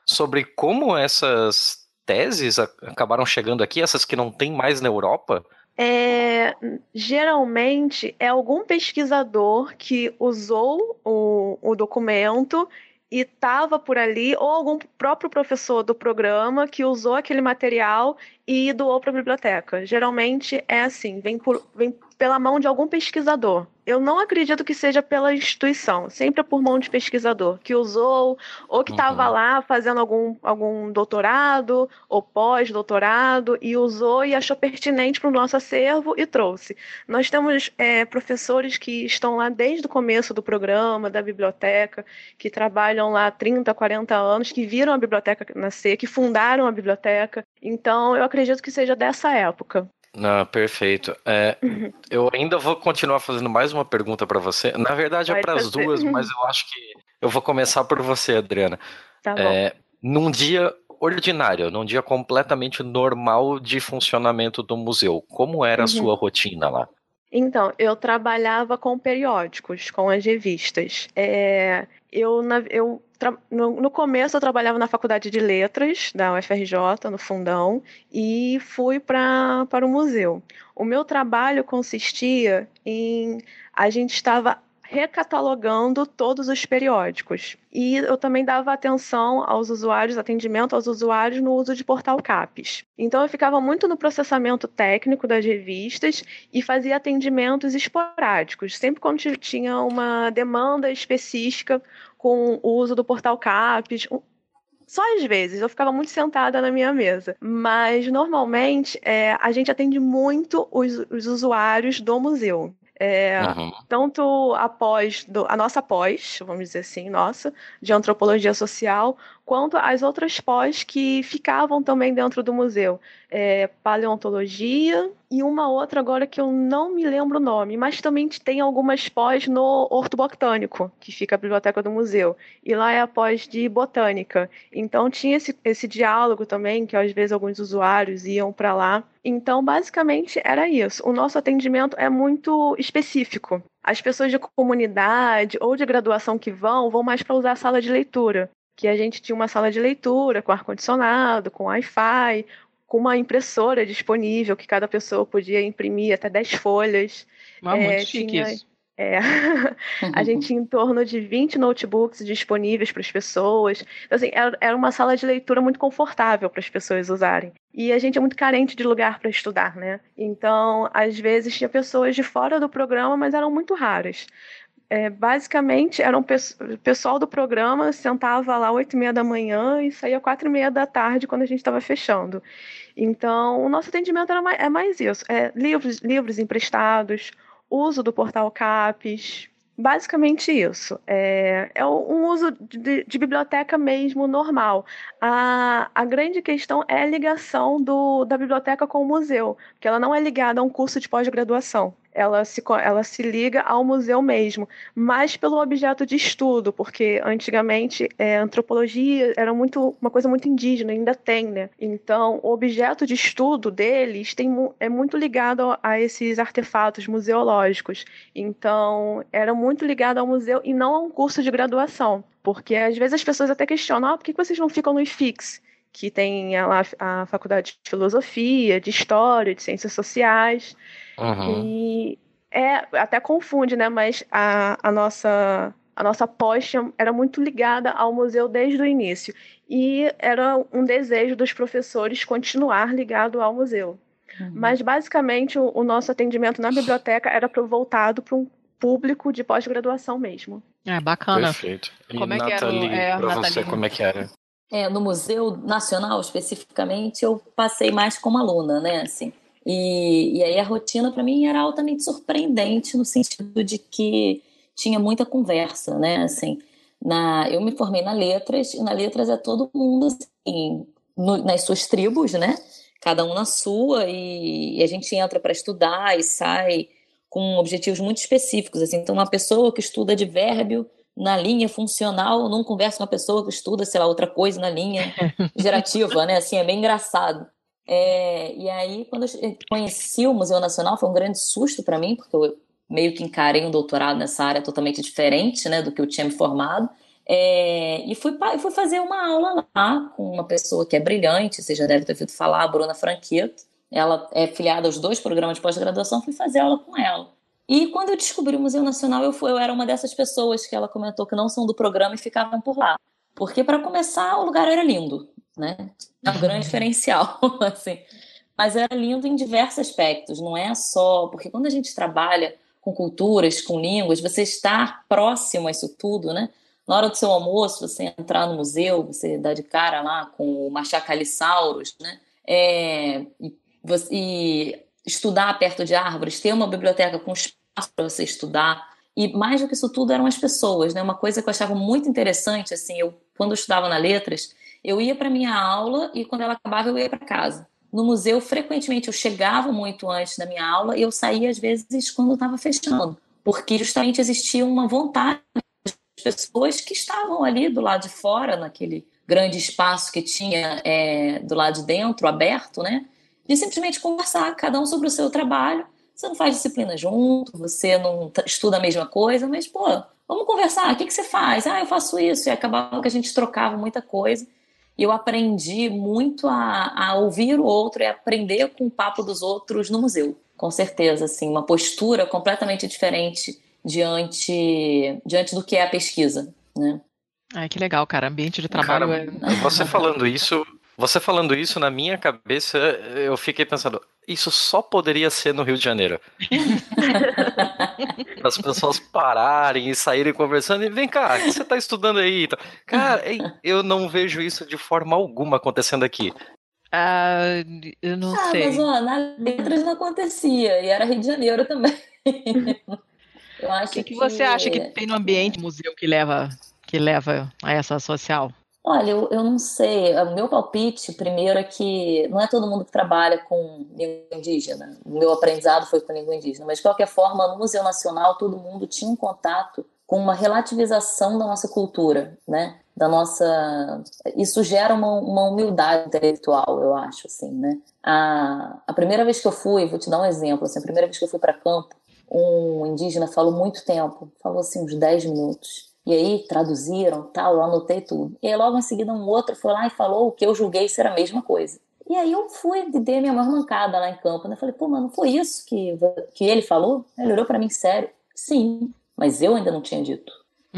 sobre como essas teses acabaram chegando aqui, essas que não tem mais na Europa? É, geralmente é algum pesquisador que usou o, o documento e estava por ali, ou algum próprio professor do programa que usou aquele material e doou para a biblioteca. Geralmente é assim, vem, vem pela mão de algum pesquisador. Eu não acredito que seja pela instituição, sempre é por mão de pesquisador que usou ou que estava Uhum. lá fazendo algum, algum doutorado ou pós-doutorado e usou e achou pertinente para o nosso acervo e trouxe. Nós temos é, professores que estão lá desde o começo do programa, da biblioteca, que trabalham lá há 30, 40 anos, que viram a biblioteca nascer, que fundaram a biblioteca. Então, eu acredito que seja dessa época. Não, perfeito. É, eu ainda vou continuar fazendo mais uma pergunta para você. Na verdade, é para as duas, mas eu acho que eu vou começar por você, Adriana. Tá bom. É, num dia ordinário, num dia completamente normal de funcionamento do museu, como era a Uhum. sua rotina lá? Então, eu trabalhava com periódicos, com as revistas. É, eu, eu no, começo eu trabalhava na faculdade de letras da UFRJ, no fundão, e fui pra, para o museu. O meu trabalho consistia em. A gente estava recatalogando todos os periódicos. E eu também dava atenção aos usuários, atendimento aos usuários no uso de portal CAPES. Então eu ficava muito no processamento técnico das revistas e fazia atendimentos esporádicos, sempre quando tinha uma demanda específica com o uso do portal CAPES, só às vezes, eu ficava muito sentada na minha mesa. Mas, normalmente, é, a gente atende muito os, os usuários do museu. É, uhum. Tanto a pós, do, a nossa pós, vamos dizer assim, nossa, de antropologia social, quanto as outras pós que ficavam também dentro do museu. É, paleontologia e uma outra agora que eu não me lembro o nome, mas também tem algumas pós no ortobotânico, que fica a biblioteca do museu. E lá é a pós de botânica. Então tinha esse, esse diálogo também, que às vezes alguns usuários iam para lá. Então, basicamente, era isso. O nosso atendimento é muito específico. As pessoas de comunidade ou de graduação que vão, vão mais para usar a sala de leitura que a gente tinha uma sala de leitura com ar-condicionado, com Wi-Fi, com uma impressora disponível que cada pessoa podia imprimir até 10 folhas. Ah, é, muito chique tinha, isso. É, a gente tinha em torno de 20 notebooks disponíveis para as pessoas. Então, assim, era, era uma sala de leitura muito confortável para as pessoas usarem. E a gente é muito carente de lugar para estudar, né? Então, às vezes tinha pessoas de fora do programa, mas eram muito raras é, basicamente, era um pessoal do programa sentava lá oito e meia da manhã e saía quatro e meia da tarde quando a gente estava fechando. Então, o nosso atendimento era mais, é mais isso: é, livros, livros emprestados, uso do portal CAPES, basicamente isso. É, é um uso de, de, biblioteca mesmo normal. A, a grande questão é a ligação do, da biblioteca com o museu, porque ela não é ligada a um curso de pós-graduação ela se, ela se liga ao museu mesmo, mas pelo objeto de estudo, porque antigamente é, antropologia era muito uma coisa muito indígena, ainda tem, né? Então, o objeto de estudo deles tem, é muito ligado a esses artefatos museológicos. Então, era muito ligado ao museu e não a um curso de graduação, porque às vezes as pessoas até questionam: ah, por que vocês não ficam no IFIX? Que tem a, a faculdade de filosofia, de história, de ciências sociais. Uhum. E é, até confunde, né? Mas a, a nossa a nossa pós era muito ligada ao museu desde o início. E era um desejo dos professores continuar ligado ao museu. Uhum. Mas, basicamente, o, o, nosso atendimento na biblioteca era pro, voltado para um público de pós-graduação mesmo. É, bacana. Perfeito. E como é que era? É, para você, como é que era? É, no Museu Nacional, especificamente, eu passei mais como aluna, né, assim. E, e aí a rotina para mim era altamente surpreendente no sentido de que tinha muita conversa, né? Assim, na, eu me formei na letras e na letras é todo mundo assim, no, nas suas tribos, né? Cada um na sua e, e a gente entra para estudar e sai com objetivos muito específicos. Assim. Então, uma pessoa que estuda advérbio na linha funcional não conversa com uma pessoa que estuda, sei lá, outra coisa na linha gerativa, né? Assim, é bem engraçado. É, e aí, quando eu conheci o Museu Nacional, foi um grande susto para mim, porque eu meio que encarei um doutorado nessa área totalmente diferente né, do que eu tinha me formado. É, e fui, fui fazer uma aula lá com uma pessoa que é brilhante, você já deve ter ouvido falar, a Bruna Franqueto. Ela é filiada aos dois programas de pós-graduação, fui fazer aula com ela. E quando eu descobri o Museu Nacional, eu, fui, eu era uma dessas pessoas que ela comentou que não são do programa e ficavam por lá. Porque, para começar, o lugar era lindo né? É um grande diferencial, assim. Mas era lindo em diversos aspectos, não é só. Porque quando a gente trabalha com culturas, com línguas, você estar próximo a isso tudo, né? Na hora do seu almoço, você entrar no museu, você dá de cara lá com o Machacalissaurus, né? É, e, e estudar perto de árvores, ter uma biblioteca com espaço para você estudar. E mais do que isso tudo eram as pessoas, né? Uma coisa que eu achava muito interessante, assim, eu quando eu estudava na letras, eu ia para minha aula e quando ela acabava eu ia para casa. No museu, frequentemente eu chegava muito antes da minha aula e eu saía às vezes quando estava fechando, porque justamente existia uma vontade das pessoas que estavam ali do lado de fora, naquele grande espaço que tinha é, do lado de dentro, aberto, né? De simplesmente conversar, cada um sobre o seu trabalho, você não faz disciplina junto, você não estuda a mesma coisa, mas, pô, vamos conversar, o que, que você faz? Ah, eu faço isso. E acabava que a gente trocava muita coisa. E eu aprendi muito a, a ouvir o outro e aprender com o papo dos outros no museu. Com certeza, assim, uma postura completamente diferente diante, diante do que é a pesquisa, né? Ai, que legal, cara. Ambiente de trabalho Cara, é... você falando isso, você falando isso na minha cabeça, eu fiquei pensando, isso só poderia ser no Rio de Janeiro. As pessoas pararem e saírem conversando e vem cá, o que você está estudando aí? Cara, ei, eu não vejo isso de forma alguma acontecendo aqui. Ah, eu não Ah, sei. mas ó, na letras não acontecia, e era Rio de Janeiro também. eu acho O que, que você acha que tem no ambiente museu que leva, que leva a essa social? Olha, eu, eu não sei. O meu palpite, primeiro, é que não é todo mundo que trabalha com língua indígena. O meu aprendizado foi com língua indígena. Mas, de qualquer forma, no Museu Nacional, todo mundo tinha um contato com uma relativização da nossa cultura, né? Da nossa... Isso gera uma, uma humildade intelectual, eu acho, assim, né? A, a primeira vez que eu fui, vou te dar um exemplo, assim, a primeira vez que eu fui para campo, um indígena falou muito tempo, falou assim uns 10 minutos. E aí traduziram, tal, eu anotei tudo. E aí logo em seguida um outro foi lá e falou o que eu julguei ser a mesma coisa. E aí eu fui e dei a minha maior mancada lá em campo, né? Falei, pô, mano, não foi isso que, que ele falou? Ele olhou pra mim sério. Sim, mas eu ainda não tinha dito.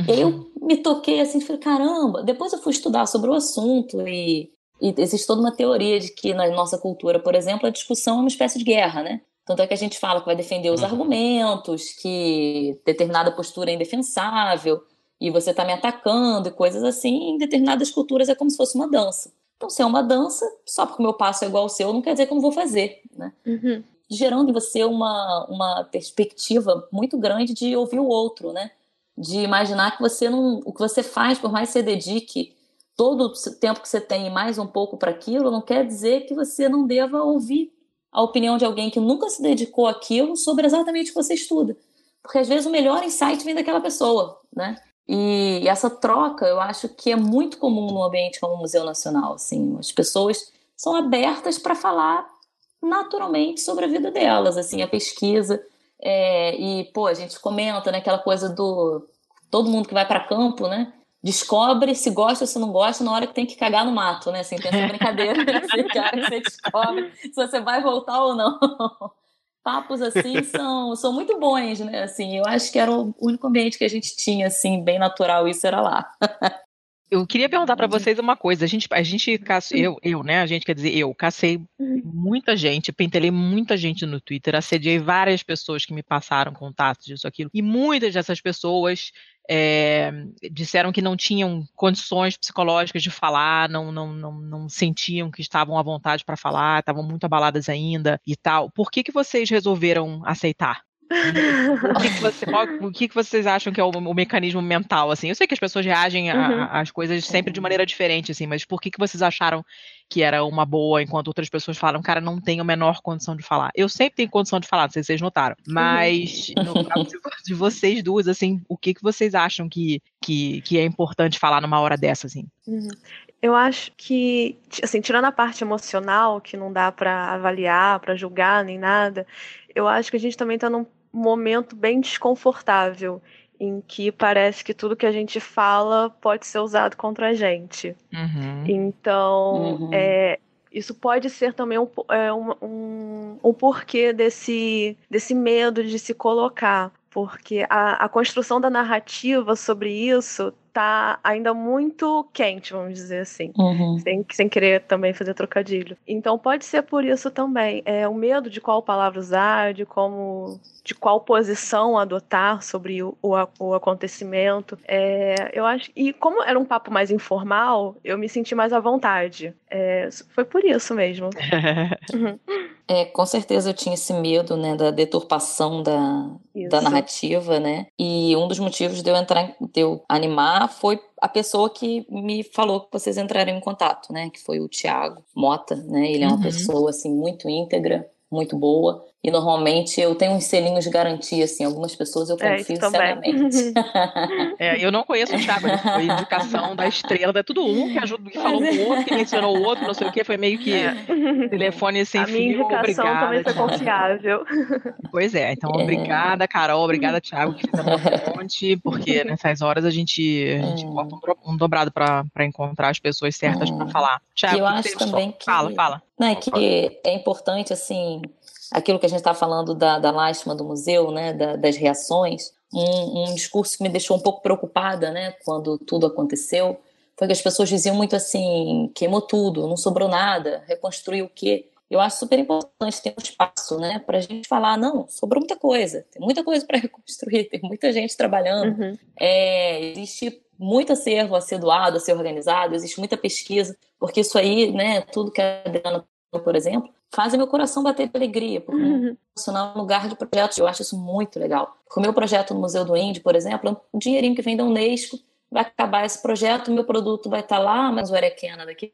E aí eu me toquei assim, falei, caramba. Depois eu fui estudar sobre o assunto e, e existe toda uma teoria de que na nossa cultura, por exemplo, a discussão é uma espécie de guerra, né? Tanto é que a gente fala que vai defender os Uhum. argumentos, que determinada postura é indefensável e você está me atacando e coisas assim. Em determinadas culturas é como se fosse uma dança. Então, se é uma dança, só porque o meu passo é igual ao seu, não quer dizer que eu não vou fazer, né? Uhum. Gerando em você uma, uma perspectiva muito grande de ouvir o outro, né? De imaginar que você não. O que você faz, por mais que você dedique todo o tempo que você tem e mais um pouco para aquilo, não quer dizer que você não deva ouvir a opinião de alguém que nunca se dedicou àquilo sobre exatamente o que você estuda. Porque às vezes o melhor insight vem daquela pessoa, né? E essa troca, eu acho que é muito comum no ambiente como o Museu Nacional, assim, as pessoas são abertas para falar naturalmente sobre a vida delas, assim, a pesquisa é, e pô, a gente comenta, né, aquela coisa do todo mundo que vai para campo, né? Descobre se gosta ou se não gosta na hora que tem que cagar no mato, né? Assim, tem essa brincadeira, assim, você descobre se você vai voltar ou não. Papos assim são, são muito bons, né? Assim, eu acho que era o único ambiente que a gente tinha, assim, bem natural, isso era lá. Eu queria perguntar para vocês uma coisa. A gente, a gente eu, eu, né? A gente quer dizer, eu cacei muita gente, pentelei muita gente no Twitter, assediei várias pessoas que me passaram contatos disso, aquilo. E muitas dessas pessoas é, disseram que não tinham condições psicológicas de falar, não, não, não, não sentiam que estavam à vontade para falar, estavam muito abaladas ainda e tal. Por que, que vocês resolveram aceitar? O que, que, você, qual- o que que vocês acham que é o, o mecanismo mental, assim? Eu sei que as pessoas reagem Uhum. às coisas sempre de maneira diferente, assim, mas por que, que vocês acharam que era uma boa, enquanto outras pessoas falam, cara, não tenho a menor condição de falar? Eu sempre tenho condição de falar, não sei se vocês notaram, mas no caso de, vocês duas, assim, o que, que vocês acham que, que, que é importante falar numa hora dessa, assim? Uhum. Eu acho que, assim, tirando a parte emocional, que não dá pra avaliar, pra julgar, nem nada, eu acho que a gente também tá num momento bem desconfortável, em que parece que tudo que a gente fala pode ser usado contra a gente. Uhum. Então, Uhum. é, isso pode ser também um, po- é, um, um, um porquê desse, desse medo de se colocar. Porque a, a construção da narrativa sobre isso tá ainda muito quente, vamos dizer assim. Uhum. Sem, sem querer também fazer trocadilho. Então pode ser por isso também. É o medo de qual palavra usar, de como. de qual posição adotar sobre o, o, o acontecimento. É, eu acho. E como era um papo mais informal, eu me senti mais à vontade. É, foi por isso mesmo. Uhum. É, com certeza eu tinha esse medo, né, da deturpação da, Isso. da narrativa, né? E um dos motivos de eu entrar, em- de eu animar foi a pessoa que me falou que vocês entrariam em contato, né? Que foi o Tiago Mota, né? Ele é uma Uhum. pessoa assim muito íntegra, muito boa. E normalmente eu tenho uns selinhos de garantia, assim, algumas pessoas eu É, confio também. cegamente. É, eu não conheço o Thiago, foi indicação da estrela, é tudo um que ajuda, que falou com o outro, que mencionou o outro, não sei o que, foi meio que telefone sem A minha fio, indicação obrigada. também foi confiável. Pois é, então É. obrigada, Carol, obrigada, Thiago, que fez a ponte, porque nessas horas a gente, a gente É. bota um, dobrado para encontrar as pessoas certas É. para falar. Thiago, eu acho também que- Fala, fala. Não, é que é importante, assim, aquilo que a gente está falando da, da lástima do museu, né, da- das reações, um, um discurso que me deixou um pouco preocupada, né, quando tudo aconteceu, foi que as pessoas diziam muito assim, queimou tudo, não sobrou nada, reconstruiu o quê? Eu acho super importante ter um espaço, né, para a gente falar, não, sobrou muita coisa, tem muita coisa para reconstruir, tem muita gente trabalhando, Uhum. é, existe muito acervo a ser doado, a ser organizado, existe muita pesquisa, porque isso aí, né, tudo que a Adriana por exemplo, faz meu coração bater de alegria, porque Uhum. funcionar um lugar de projetos, eu acho isso muito legal. Porque o meu projeto no Museu do Índio, por exemplo, é um dinheirinho que vem da Unesco, vai acabar esse projeto, meu produto vai estar lá, mas o Erequena daqui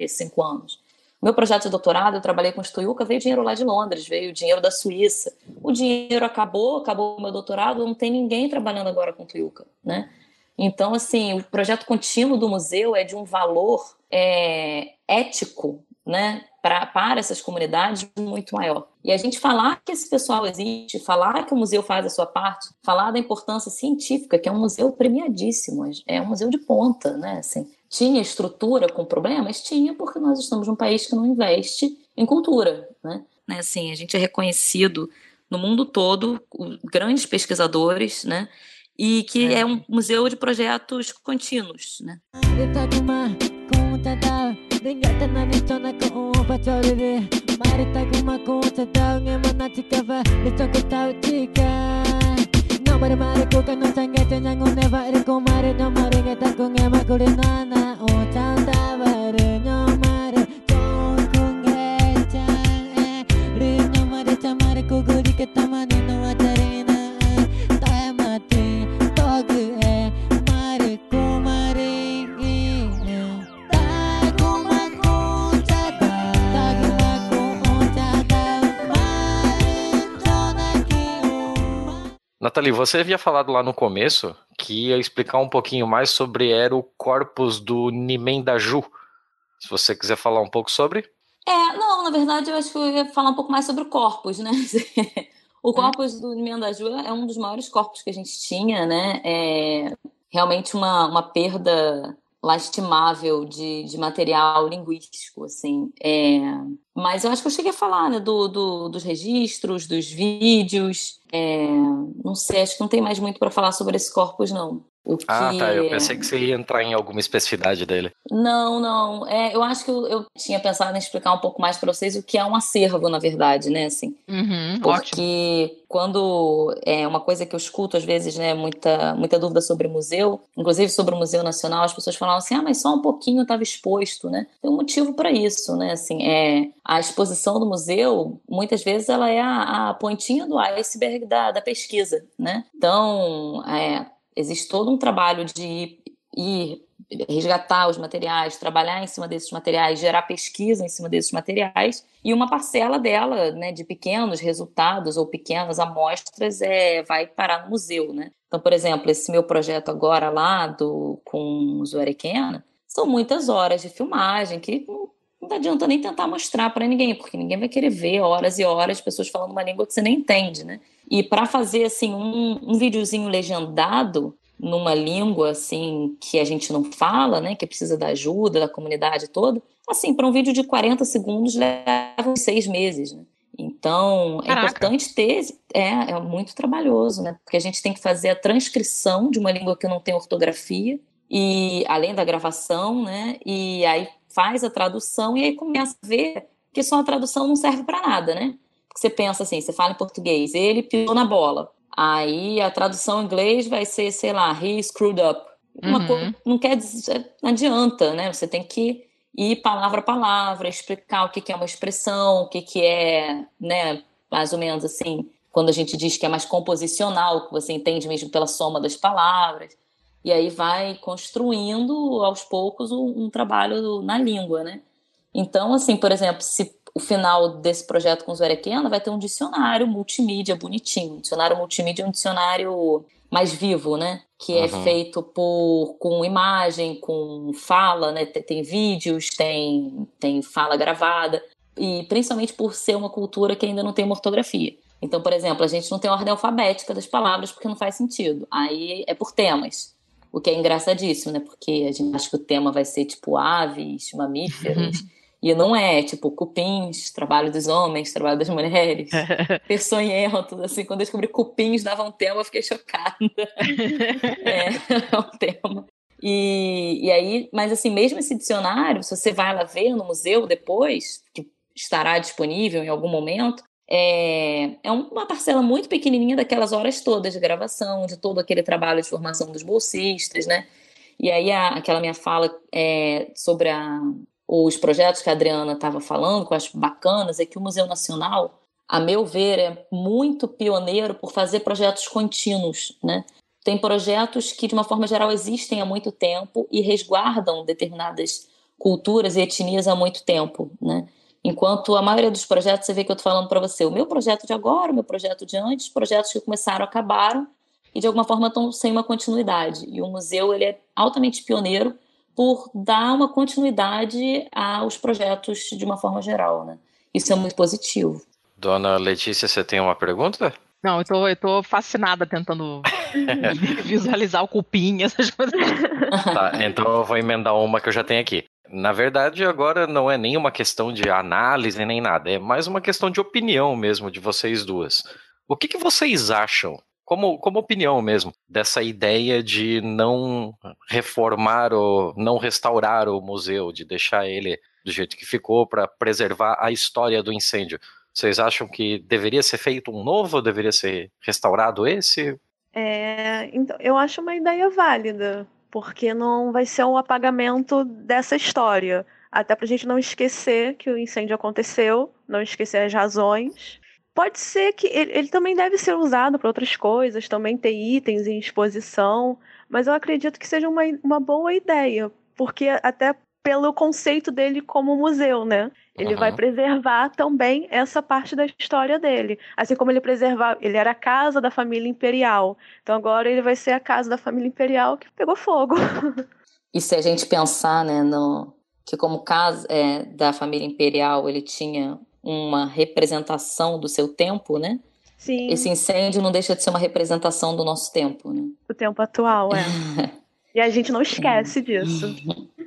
a cinco anos. O meu projeto de doutorado, eu trabalhei com o Stuiuca, veio dinheiro lá de Londres, veio dinheiro da Suíça. O dinheiro acabou, acabou o meu doutorado, não tem ninguém trabalhando agora com o Tuiuca, né? Então, assim, o projeto contínuo do museu é de um valor é, ético, né, pra, para essas comunidades muito maior. E a gente falar que esse pessoal existe, falar que o museu faz a sua parte, falar da importância científica, que é um museu premiadíssimo, é um museu de ponta, né, assim. Tinha estrutura com problemas? Tinha, porque nós estamos num país que não investe em cultura, né? né assim, a gente é reconhecido no mundo todo, grandes pesquisadores, né? E que É. é um museu de projetos contínuos, né? Dengar tanah ni cona ko o pacar diri Mari tak kumaku Cedau ngemon na cika fa Dicok ku tau cika Nomor mari ku kan nusang gece nyangu neva iri ku mari Nomor inget aku ngema kuri nana O canta bari nyomari Jongkung gecang eh Ri nyomari camari ku guri ketamani Nathalie, você havia falado lá no começo que ia explicar um pouquinho mais sobre era o corpus do Nimendaju. Se você quiser falar um pouco sobre. É, não, na verdade eu acho que eu ia falar um pouco mais sobre o corpus, né? O corpus do Nimendaju é um dos maiores corpos que a gente tinha, né? É realmente uma, uma perda lastimável de, de material linguístico, assim. É, mas eu acho que eu cheguei a falar, né, do, do- dos registros, dos vídeos. é, não sei, acho que não tem mais muito para falar sobre esse corpus, não. O Ah, que- tá. Eu pensei que você ia entrar em alguma especificidade dele. não, não. É, eu acho que eu, eu tinha pensado em explicar um pouco mais para vocês o que é um acervo, na verdade, né? Assim, Uhum, ótimo. porque quando é uma coisa que eu escuto às vezes, né, muita muita dúvida sobre museu, inclusive sobre o Museu Nacional, as pessoas falam assim: "Ah, mas só um pouquinho estava exposto", né? Tem um motivo para isso, né? Assim, é a exposição do museu, muitas vezes ela é a, a pontinha do iceberg da, da pesquisa, né? Então, é, existe todo um trabalho de ir, resgatar os materiais, trabalhar em cima desses materiais, gerar pesquisa em cima desses materiais, e uma parcela dela, né, de pequenos resultados ou pequenas amostras, é, vai parar no museu, né? Então, por exemplo, esse meu projeto agora lá do, com o Zuarequena, são muitas horas de filmagem que não, não adianta nem tentar mostrar para ninguém, porque ninguém vai querer ver horas e horas de pessoas falando uma língua que você nem entende, né? E para fazer assim um, um videozinho legendado numa língua assim que a gente não fala, né, que precisa da ajuda da comunidade toda, assim, para um vídeo de 40 segundos leva seis meses, né? Então, é Caraca. importante ter, é, é muito trabalhoso, né? Porque a gente tem que fazer a transcrição de uma língua que não tem ortografia e além da gravação, né? E aí faz a tradução e aí começa a ver que só a tradução não serve para nada, né? Porque você pensa assim, você fala em português, ele pisou na bola. Aí a tradução em inglês vai ser, sei lá, he screwed up. Uma Uhum. coisa não quer dizer, não adianta, né? Você tem que ir palavra a palavra, explicar o que que é uma expressão, o que que é, né, mais ou menos assim, quando a gente diz que é mais composicional, que você entende mesmo pela soma das palavras. E aí vai construindo aos poucos um, um trabalho na língua, né? Então, assim, por exemplo, se o final desse projeto com o Zuerequena vai ter um dicionário multimídia bonitinho. Um dicionário multimídia é um dicionário mais vivo, né? Que é uhum. feito por com imagem, com fala, né? Tem, tem, vídeos, tem, tem fala gravada. E principalmente por ser uma cultura que ainda não tem uma ortografia. Então, por exemplo, a gente não tem ordem alfabética das palavras porque não faz sentido. Aí é por temas. O que é engraçadíssimo, né? Porque a gente acha que o tema vai ser tipo aves, mamíferos. Uhum. E não é, tipo, cupins, trabalho dos homens, trabalho das mulheres, peçonhento, assim, quando eu descobri cupins dava um tema, eu fiquei chocada. é, é um tema. E, e aí, mas assim, mesmo esse dicionário, se você vai lá ver no museu depois, que estará disponível em algum momento, é, é uma parcela muito pequenininha daquelas horas todas de gravação, de todo aquele trabalho de formação dos bolsistas, né? E aí a, aquela minha fala é, sobre a, os projetos que a Adriana estava falando, que eu acho bacanas, é que o Museu Nacional, a meu ver, é muito pioneiro por fazer projetos contínuos, né? Tem projetos que, de uma forma geral, existem há muito tempo e resguardam determinadas culturas e etnias há muito tempo, né? Enquanto a maioria dos projetos, você vê que eu estou falando para você, o meu projeto de agora, o meu projeto de antes, projetos que começaram acabaram e de alguma forma estão sem uma continuidade. E o museu ele é altamente pioneiro por dar uma continuidade aos projetos de uma forma geral, né? Isso é muito positivo. Dona Letícia, você tem uma pergunta? Não, eu tô, eu tô fascinada tentando visualizar o cupim, essas coisas. Tá, então eu vou emendar uma que eu já tenho aqui. Na verdade, agora não é nem uma questão de análise nem nada, é mais uma questão de opinião mesmo de vocês duas. O que, que vocês acham como, como opinião mesmo, dessa ideia de não reformar ou não restaurar o museu, de deixar ele do jeito que ficou para preservar a história do incêndio. Vocês acham que deveria ser feito um novo, deveria ser restaurado esse? É, então, eu acho uma ideia válida, porque não vai ser um apagamento dessa história. Até para a gente não esquecer que o incêndio aconteceu, não esquecer as razões pode ser que ele, ele também deve ser usado para outras coisas, também ter itens em exposição, mas eu acredito que seja uma, uma boa ideia, porque até pelo conceito dele como museu, né? Ele uhum. vai preservar também essa parte da história dele. Assim como ele preservar, ele era a casa da família imperial. Então agora ele vai ser a casa da família imperial que pegou fogo. E se a gente pensar, né, no que como casa é, da família imperial ele tinha uma representação do seu tempo, né? Sim. Esse incêndio não deixa de ser uma representação do nosso tempo, né? Do tempo atual, é. e a gente não esquece disso.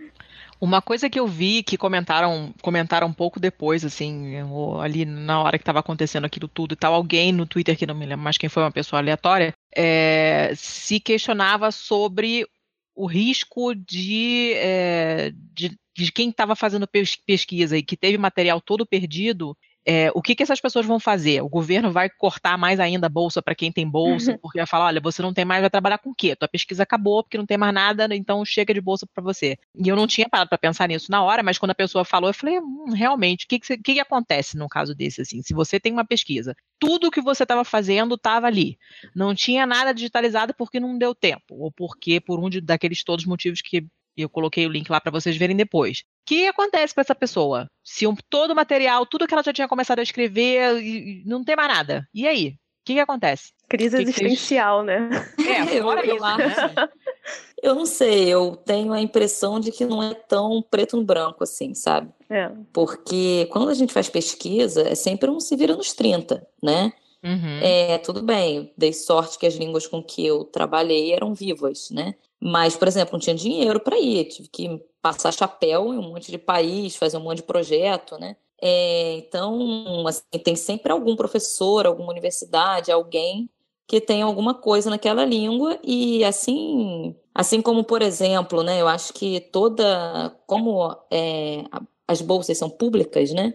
Uma coisa que eu vi que comentaram, comentaram um pouco depois, assim, ali na hora que estava acontecendo aquilo tudo e tal, alguém no Twitter, que não me lembro mais quem foi, uma pessoa aleatória, é, se questionava sobre o risco de, é, de de quem estava fazendo pesquisa e que teve material todo perdido, é, o que, que essas pessoas vão fazer? O governo vai cortar mais ainda a bolsa para quem tem bolsa, uhum. porque vai falar: olha, você não tem mais, vai trabalhar com o quê? Tua pesquisa acabou porque não tem mais nada, então chega de bolsa para você. E eu não tinha parado para pensar nisso na hora, mas quando a pessoa falou, eu falei: hum, realmente, o que, que, que, acontece num caso desse? Assim? Se você tem uma pesquisa, tudo que você estava fazendo estava ali, não tinha nada digitalizado porque não deu tempo, ou porque por um de, daqueles todos motivos que eu coloquei o link lá para vocês verem depois. O que acontece com essa pessoa? Se um, todo o material, tudo que ela já tinha começado a escrever, não tem mais nada. E aí? O que, que acontece? Crise que existencial, que né? É, fora eu, isso, né? Eu não sei, eu tenho a impressão de que não é tão preto no branco assim, sabe? É. Porque quando a gente faz pesquisa, é sempre um se vira nos 30, né? Uhum. É, tudo bem, dei sorte que as línguas com que eu trabalhei eram vivas, né? Mas, por exemplo, não tinha dinheiro para ir, tive que passar chapéu em um monte de país, fazer um monte de projeto, né? É, então, assim, tem sempre algum professor, alguma universidade, alguém que tem alguma coisa naquela língua e assim, assim como por exemplo, né? Eu acho que toda, como é, as bolsas são públicas, né?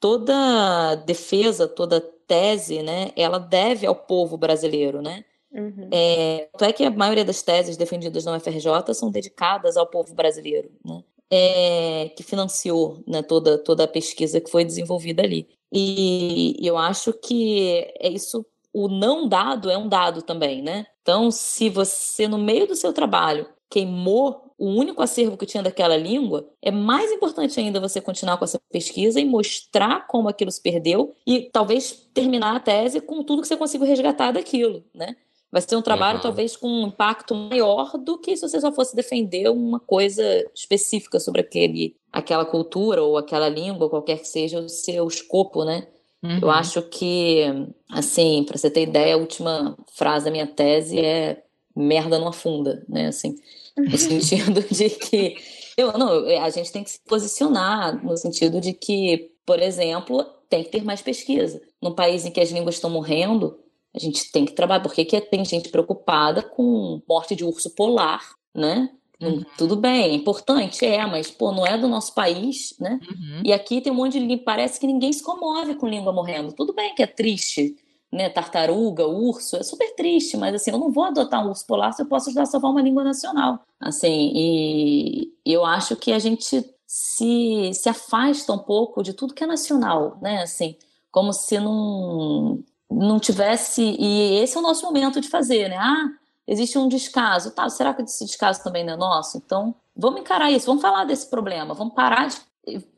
Toda defesa, toda tese, né? Ela deve ao povo brasileiro, né? Uhum. É, é que a maioria das teses defendidas no FRJ são dedicadas ao povo brasileiro, né? É, que financiou né, toda, toda a pesquisa que foi desenvolvida ali. E, e eu acho que é isso, o não dado é um dado também, né? Então, se você, no meio do seu trabalho, queimou o único acervo que tinha daquela língua, é mais importante ainda você continuar com essa pesquisa e mostrar como aquilo se perdeu e talvez terminar a tese com tudo que você conseguiu resgatar daquilo, né? Vai ser um trabalho uhum. talvez com um impacto maior do que se você só fosse defender uma coisa específica sobre aquele, aquela cultura ou aquela língua, qualquer que seja o seu escopo, né? Uhum. Eu acho que, assim, para você ter ideia, a última frase da minha tese é merda não afunda, né? Assim, no sentido de que eu não, a gente tem que se posicionar no sentido de que, por exemplo, tem que ter mais pesquisa. Num país em que as línguas estão morrendo, a gente tem que trabalhar, porque que tem gente preocupada com morte de urso polar, né? Uhum. Tudo bem, é importante, é, mas pô, não é do nosso país, né? Uhum. E aqui tem um monte de língua, parece que ninguém se comove com língua morrendo. Tudo bem que é triste, né? Tartaruga, urso, é super triste, mas assim, eu não vou adotar um urso polar se eu posso ajudar a salvar uma língua nacional. Assim, e eu acho que a gente se, se afasta um pouco de tudo que é nacional, né? Assim, como se não não tivesse. E esse é o nosso momento de fazer, né? Ah, existe um descaso. Tá, será que esse descaso também não é nosso? Então, vamos encarar isso, vamos falar desse problema, vamos parar de,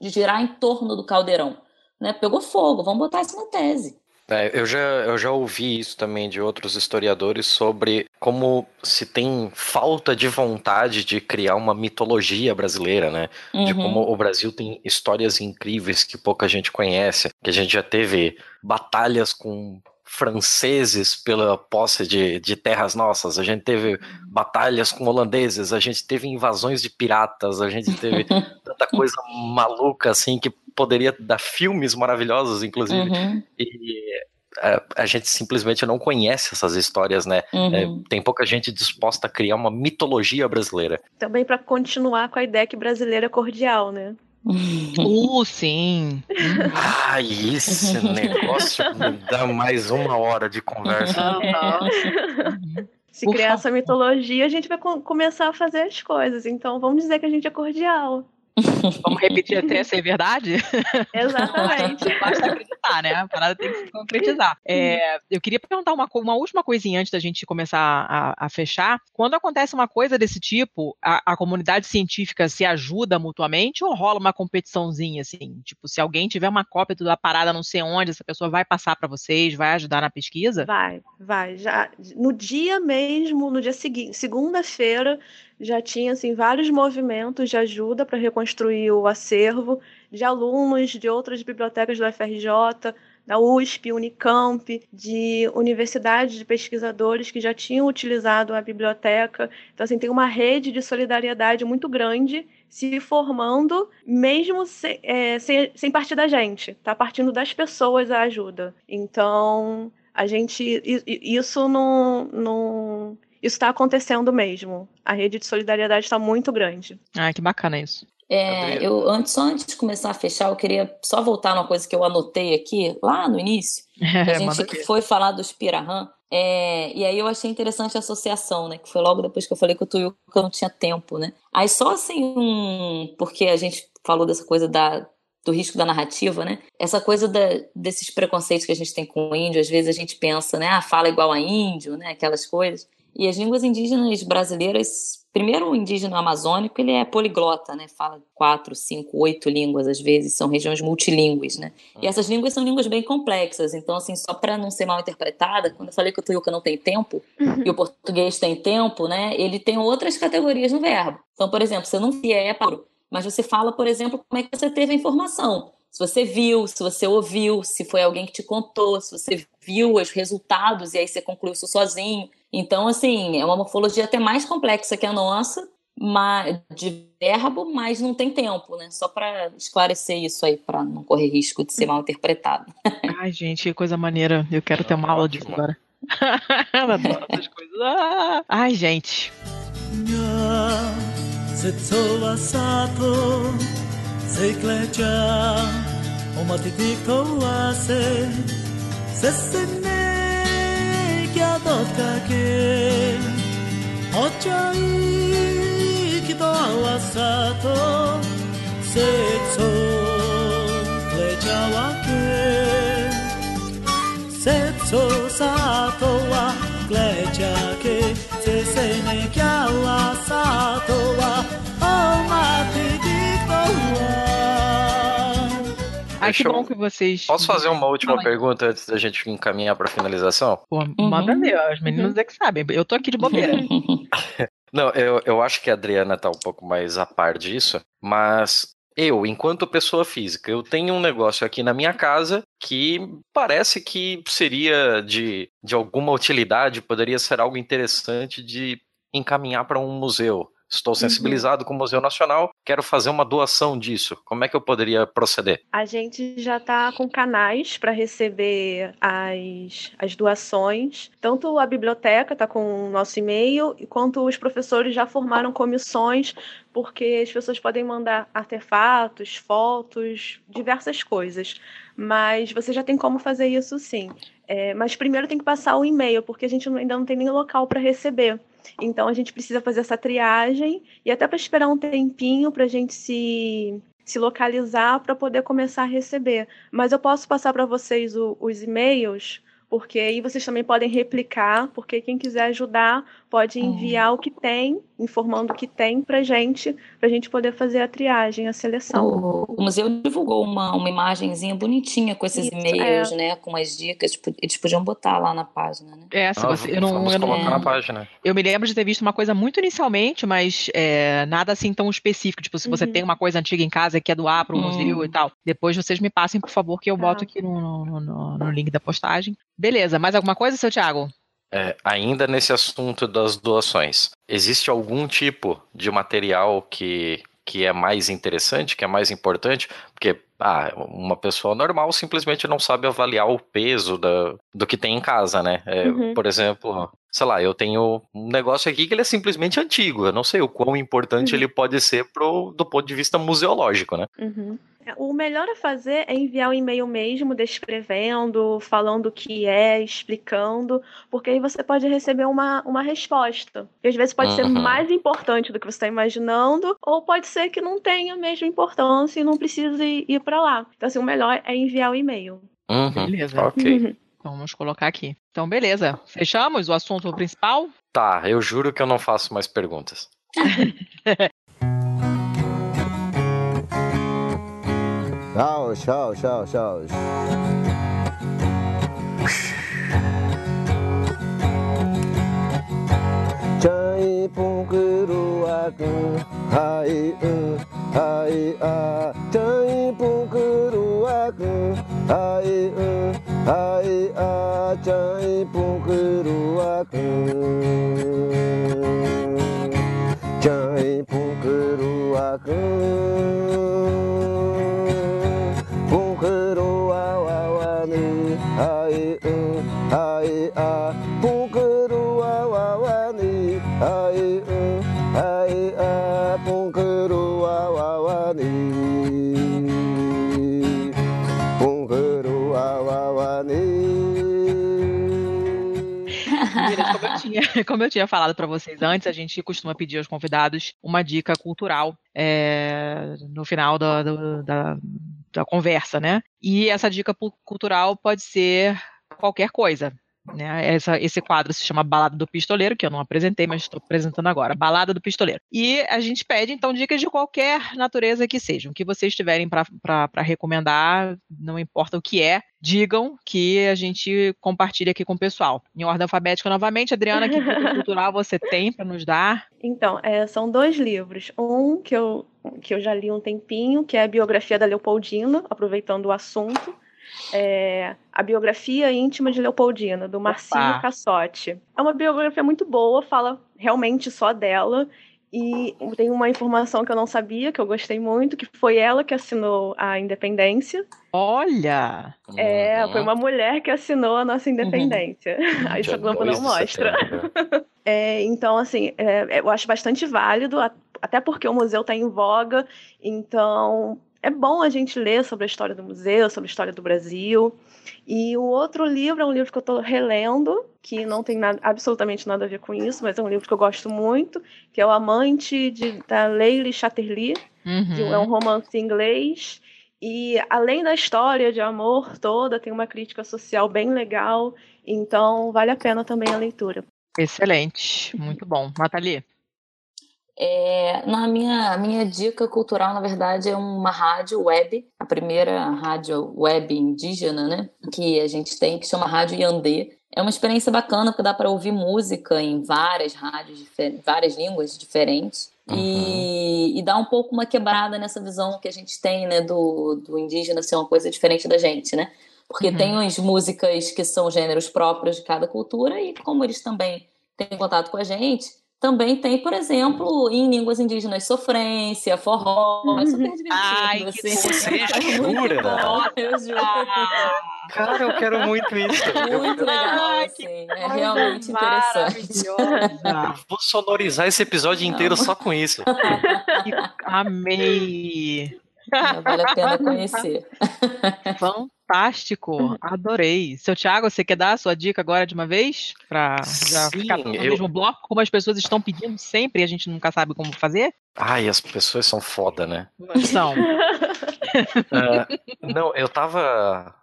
de girar em torno do caldeirão. Né? Pegou fogo, vamos botar isso na tese. É, eu, já, eu já ouvi isso também de outros historiadores sobre como se tem falta de vontade de criar uma mitologia brasileira, né? Uhum. De como o Brasil tem histórias incríveis que pouca gente conhece, que a gente já teve batalhas com franceses pela posse de, de terras nossas, a gente teve batalhas com holandeses, a gente teve invasões de piratas, a gente teve tanta coisa maluca assim que poderia dar filmes maravilhosos, inclusive. Uhum. E a, a, gente simplesmente não conhece essas histórias, né? Uhum. É, tem pouca gente disposta a criar uma mitologia brasileira. Também para continuar com a ideia que brasileiro é cordial, né? Uh, sim. Ah, esse negócio me dá mais uma hora de conversa. Uhum. Se Por criar favor. essa mitologia, a gente vai começar a fazer as coisas. Então, vamos dizer que a gente é cordial. Vamos repetir até ser verdade? Exatamente. Basta acreditar, né? A parada tem que se concretizar. É, eu queria perguntar uma, uma última coisinha antes da gente começar a, a fechar. Quando acontece uma coisa desse tipo, a, a, comunidade científica se ajuda mutuamente ou rola uma competiçãozinha, assim? Tipo, se alguém tiver uma cópia da parada não sei onde, essa pessoa vai passar para vocês, vai ajudar na pesquisa? Vai, vai. Já, no dia mesmo, no dia seguinte, segunda-feira, já tinha assim, vários movimentos de ajuda para reconstruir o acervo de alunos de outras bibliotecas do FRJ, da USP, Unicamp, de universidades de pesquisadores que já tinham utilizado a biblioteca. Então, assim, tem uma rede de solidariedade muito grande se formando, mesmo sem, é, sem, sem partir da gente, está partindo das pessoas a ajuda. Então, a gente, isso não, não isso está acontecendo mesmo. A rede de solidariedade está muito grande. Ah, que bacana isso. É, eu antes, só antes de começar a fechar, eu queria só voltar numa coisa que eu anotei aqui, lá no início, a gente foi falar dos Pirahã, é, e aí eu achei interessante a associação, né? Que foi logo depois que eu falei que o Tuiuca não tinha tempo, né? Aí só assim, um, porque a gente falou dessa coisa da, do risco da narrativa, né? Essa coisa da, desses preconceitos que a gente tem com o índio, às vezes a gente pensa, né? Ah, fala igual a índio, né? Aquelas coisas. E as línguas indígenas brasileiras, primeiro o indígena amazônico, ele é poliglota, né? Fala quatro, cinco, oito línguas às vezes, são regiões multilingües, né? E essas línguas são línguas bem complexas, então assim, só para não ser mal interpretada, quando eu falei que o tuiuca não tem tempo uhum. e o português tem tempo, né? Ele tem outras categorias no verbo. Então, por exemplo, você não é paro, mas você fala, por exemplo, como é que você teve a informação. Se você viu, se você ouviu, se foi alguém que te contou, se você viu os resultados e aí você concluiu isso sozinho. Então, assim, é uma morfologia até mais complexa que a nossa, mas, de verbo, mas não tem tempo, né? Só para esclarecer isso aí, para não correr risco de ser mal interpretado. Ai, gente, que coisa maneira. Eu quero ter uma aula disso agora. adoro essas coisas. Ah! Ai, gente. 宿かけお茶いきと合わさとせいそれちゃわけせいそさとはれちゃけせせねきゃらさ Ah, que bom que vocês. Posso fazer uma última pergunta antes da gente encaminhar para finalização? Pô, manda uhum. ver, os meninos uhum. é que sabem. Eu tô aqui de bobeira. Não, eu, eu acho que a Adriana tá um pouco mais a par disso, mas eu, enquanto pessoa física, eu tenho um negócio aqui na minha casa que parece que seria de, de alguma utilidade, poderia ser algo interessante de encaminhar para um museu. Estou uhum. sensibilizado uhum. com o Museu Nacional, quero fazer uma doação disso. Como é que eu poderia proceder? A gente já está com canais para receber as, as doações. Tanto a biblioteca está com o nosso e-mail, quanto os professores já formaram comissões, porque as pessoas podem mandar artefatos, fotos, diversas coisas. Mas você já tem como fazer isso sim. É, mas primeiro tem que passar o e-mail, porque a gente ainda não tem nem local para receber. Então a gente precisa fazer essa triagem e até para esperar um tempinho para a gente se, se localizar para poder começar a receber. Mas eu posso passar para vocês o, os e-mails porque aí vocês também podem replicar, porque quem quiser ajudar pode enviar o que tem, informando o que tem para gente, para a gente poder fazer a triagem, a seleção. O, o museu divulgou uma, uma imagenzinha bonitinha com esses e-mails, é. né, com as dicas, tipo, eles podiam botar lá na página, né? É, se ah, você, eu não, vamos eu colocar não, na página. Eu me lembro de ter visto uma coisa muito inicialmente, mas é, nada assim tão específico, tipo, se você uhum. tem uma coisa antiga em casa que é doar para o uhum. museu e tal, depois vocês me passem, por favor, que eu tá. boto aqui no, no, no, no link da postagem. Beleza, mais alguma coisa, seu Thiago? É, ainda nesse assunto das doações, existe algum tipo de material que, que é mais interessante, que é mais importante? Porque ah, uma pessoa normal simplesmente não sabe avaliar o peso da, do que tem em casa, né? É, uhum. Por exemplo, sei lá, eu tenho um negócio aqui que ele é simplesmente antigo. Eu não sei o quão importante uhum. ele pode ser pro, do ponto de vista museológico, né? Uhum. O melhor a fazer é enviar o um e-mail mesmo, descrevendo, falando o que é, explicando, porque aí você pode receber uma, uma resposta. E às vezes pode uhum. ser mais importante do que você está imaginando, ou pode ser que não tenha a mesma importância e não precise ir para lá. Então, assim, o melhor é enviar o e-mail. Uhum. Beleza. Ok. Uhum. Vamos colocar aqui. Então, beleza. Fechamos o assunto principal? Tá, eu juro que eu não faço mais perguntas. Shout, shout, shout, shout. Chai pungkuru aku, hai uh, hai ah. Chai pungkuru aku, hai uh, hai ah. Chai pungkuru aku. Chai pungkuru aku. como eu tinha, como eu tinha falado para vocês antes, a gente costuma pedir aos convidados uma dica cultural é, no final da conversa, né? E essa dica cultural pode ser qualquer coisa. Né? Essa, esse quadro se chama Balada do Pistoleiro, que eu não apresentei, mas estou apresentando agora. Balada do Pistoleiro. E a gente pede, então, dicas de qualquer natureza que sejam. Que vocês tiverem para recomendar, não importa o que é, digam que a gente compartilha aqui com o pessoal. Em ordem alfabética, novamente, Adriana, que cultural você tem para nos dar? Então, é, são dois livros. Um que eu, que eu já li um tempinho, que é a biografia da Leopoldina, aproveitando o assunto é, A Biografia Íntima de Leopoldina, do Marcinho Cassotti. É uma biografia muito boa, fala realmente só dela. E tem uma informação que eu não sabia, que eu gostei muito, que foi ela que assinou a independência. Olha! É, uhum. foi uma mulher que assinou a nossa independência. Uhum. Aí essa Globo não mostra. é, então, assim, é, eu acho bastante válido, até porque o museu está em voga, então é bom a gente ler sobre a história do museu, sobre a história do Brasil. E o outro livro é um livro que eu estou relendo, que não tem nada, absolutamente nada a ver com isso, mas é um livro que eu gosto muito, que é O Amante de, da Leila Chatterley. Uhum. é um romance inglês. E além da história de amor toda, tem uma crítica social bem legal. Então, vale a pena também a leitura. Excelente, muito bom. Nathalie? É, na minha, minha dica cultural, na verdade, é uma rádio web, a primeira rádio web indígena, né, que a gente tem, que chama Rádio Yandê. É uma experiência bacana porque dá para ouvir música em várias rádios, várias línguas diferentes. Uhum. E, e dá um pouco uma quebrada nessa visão que a gente tem, né, do, do indígena ser uma coisa diferente da gente, né? Porque uhum. tem as músicas que são gêneros próprios de cada cultura e como eles também têm contato com a gente, também tem, por exemplo, em línguas indígenas, sofrência, forró, é super divertido. Ai, assim. que você jura? eu juro. Cara, eu quero muito isso. Muito legal, assim. É realmente interessante. Vou sonorizar esse episódio inteiro Não. só com isso. Amei! Vale a pena conhecer. Fantástico, adorei. Seu Thiago, você quer dar a sua dica agora de uma vez? Para já Sim, ficar no eu... mesmo bloco, como as pessoas estão pedindo sempre e a gente nunca sabe como fazer? Ai, as pessoas são foda, né? São. uh, não, eu tava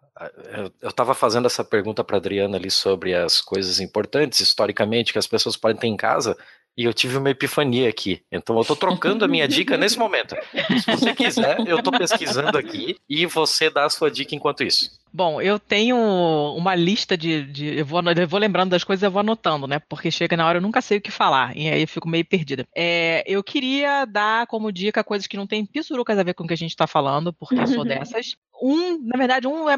eu, eu tava fazendo essa pergunta para Adriana ali sobre as coisas importantes historicamente que as pessoas podem ter em casa e eu tive uma epifania aqui. Então eu tô trocando a minha dica nesse momento. Se você quiser, eu tô pesquisando aqui e você dá a sua dica enquanto isso. Bom, eu tenho uma lista de. de eu, vou, eu, vou, lembrando das coisas, eu vou anotando, né? Porque chega na hora eu nunca sei o que falar. E aí eu fico meio perdida. É, eu queria dar como dica coisas que não tem pissurucas a ver com o que a gente tá falando, porque eu sou dessas um, na verdade, um é,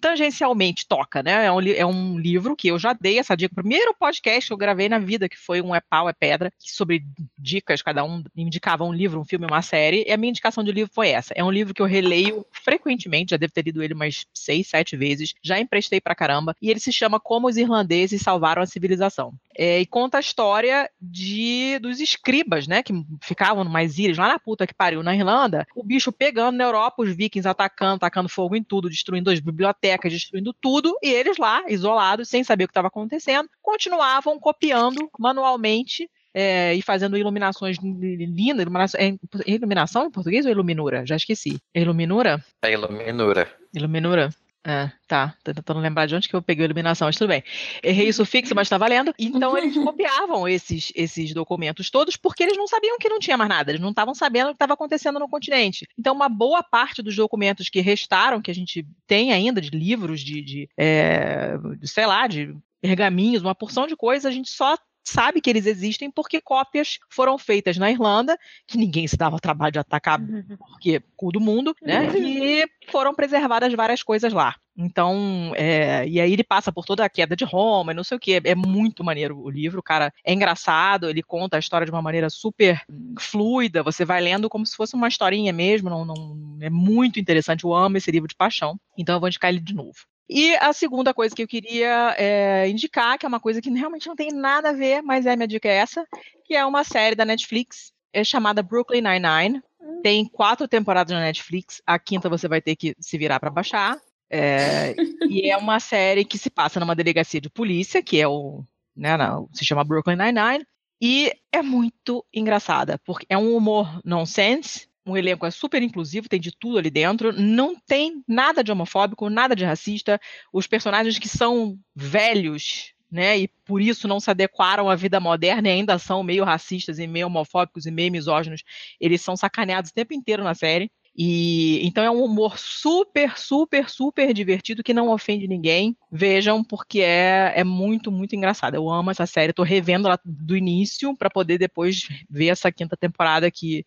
tangencialmente toca, né? É um, é um, livro que eu já dei essa dica. O primeiro podcast que eu gravei na vida, que foi um É Pau, É Pedra, sobre dicas, cada um indicava um livro, um filme, uma série, e a minha indicação de livro foi essa. É um livro que eu releio frequentemente, já devo ter lido ele umas seis, sete vezes, já emprestei pra caramba, e ele se chama Como os Irlandeses Salvaram a Civilização. É, e conta a história de dos escribas, né, que ficavam numas ilhas lá na puta que pariu na Irlanda, o bicho pegando na Europa, os vikings atacando, tacando fogo em tudo, destruindo as bibliotecas, destruindo tudo, e eles lá, isolados, sem saber o que estava acontecendo, continuavam copiando manualmente é, e fazendo iluminações lindas. Iluminação, é iluminação em português ou iluminura? Já esqueci. É iluminura? É iluminura. Iluminura. É, tá. Tô tentando lembrar de onde que eu peguei a iluminação, mas tudo bem. Errei o sufixo, mas tá valendo. Então eles copiavam esses, esses documentos todos porque eles não sabiam que não tinha mais nada, eles não estavam sabendo o que estava acontecendo no continente. Então, uma boa parte dos documentos que restaram, que a gente tem ainda, de livros, de, de, é, de sei lá, de pergaminhos, uma porção de coisas, a gente só sabe que eles existem porque cópias foram feitas na Irlanda, que ninguém se dava trabalho de atacar, porque cu do mundo, né? E foram preservadas várias coisas lá. Então, é, e aí ele passa por toda a queda de Roma e não sei o que. É muito maneiro o livro, cara. É engraçado, ele conta a história de uma maneira super fluida. Você vai lendo como se fosse uma historinha mesmo. Não, não, é muito interessante. Eu amo esse livro de paixão. Então eu vou indicar ele de novo. E a segunda coisa que eu queria é, indicar, que é uma coisa que realmente não tem nada a ver, mas é minha dica é essa, que é uma série da Netflix é chamada Brooklyn Nine-Nine. Hum. Tem quatro temporadas na Netflix. A quinta você vai ter que se virar para baixar. É, e é uma série que se passa numa delegacia de polícia, que é o, né, não, se chama Brooklyn Nine-Nine. E é muito engraçada, porque é um humor nonsense, um elenco é super inclusivo, tem de tudo ali dentro, não tem nada de homofóbico, nada de racista. Os personagens que são velhos, né, e por isso não se adequaram à vida moderna e ainda são meio racistas e meio homofóbicos e meio misóginos, eles são sacaneados o tempo inteiro na série. E então é um humor super, super, super divertido que não ofende ninguém. Vejam, porque é, é muito, muito engraçado. Eu amo essa série, tô revendo ela do início para poder depois ver essa quinta temporada que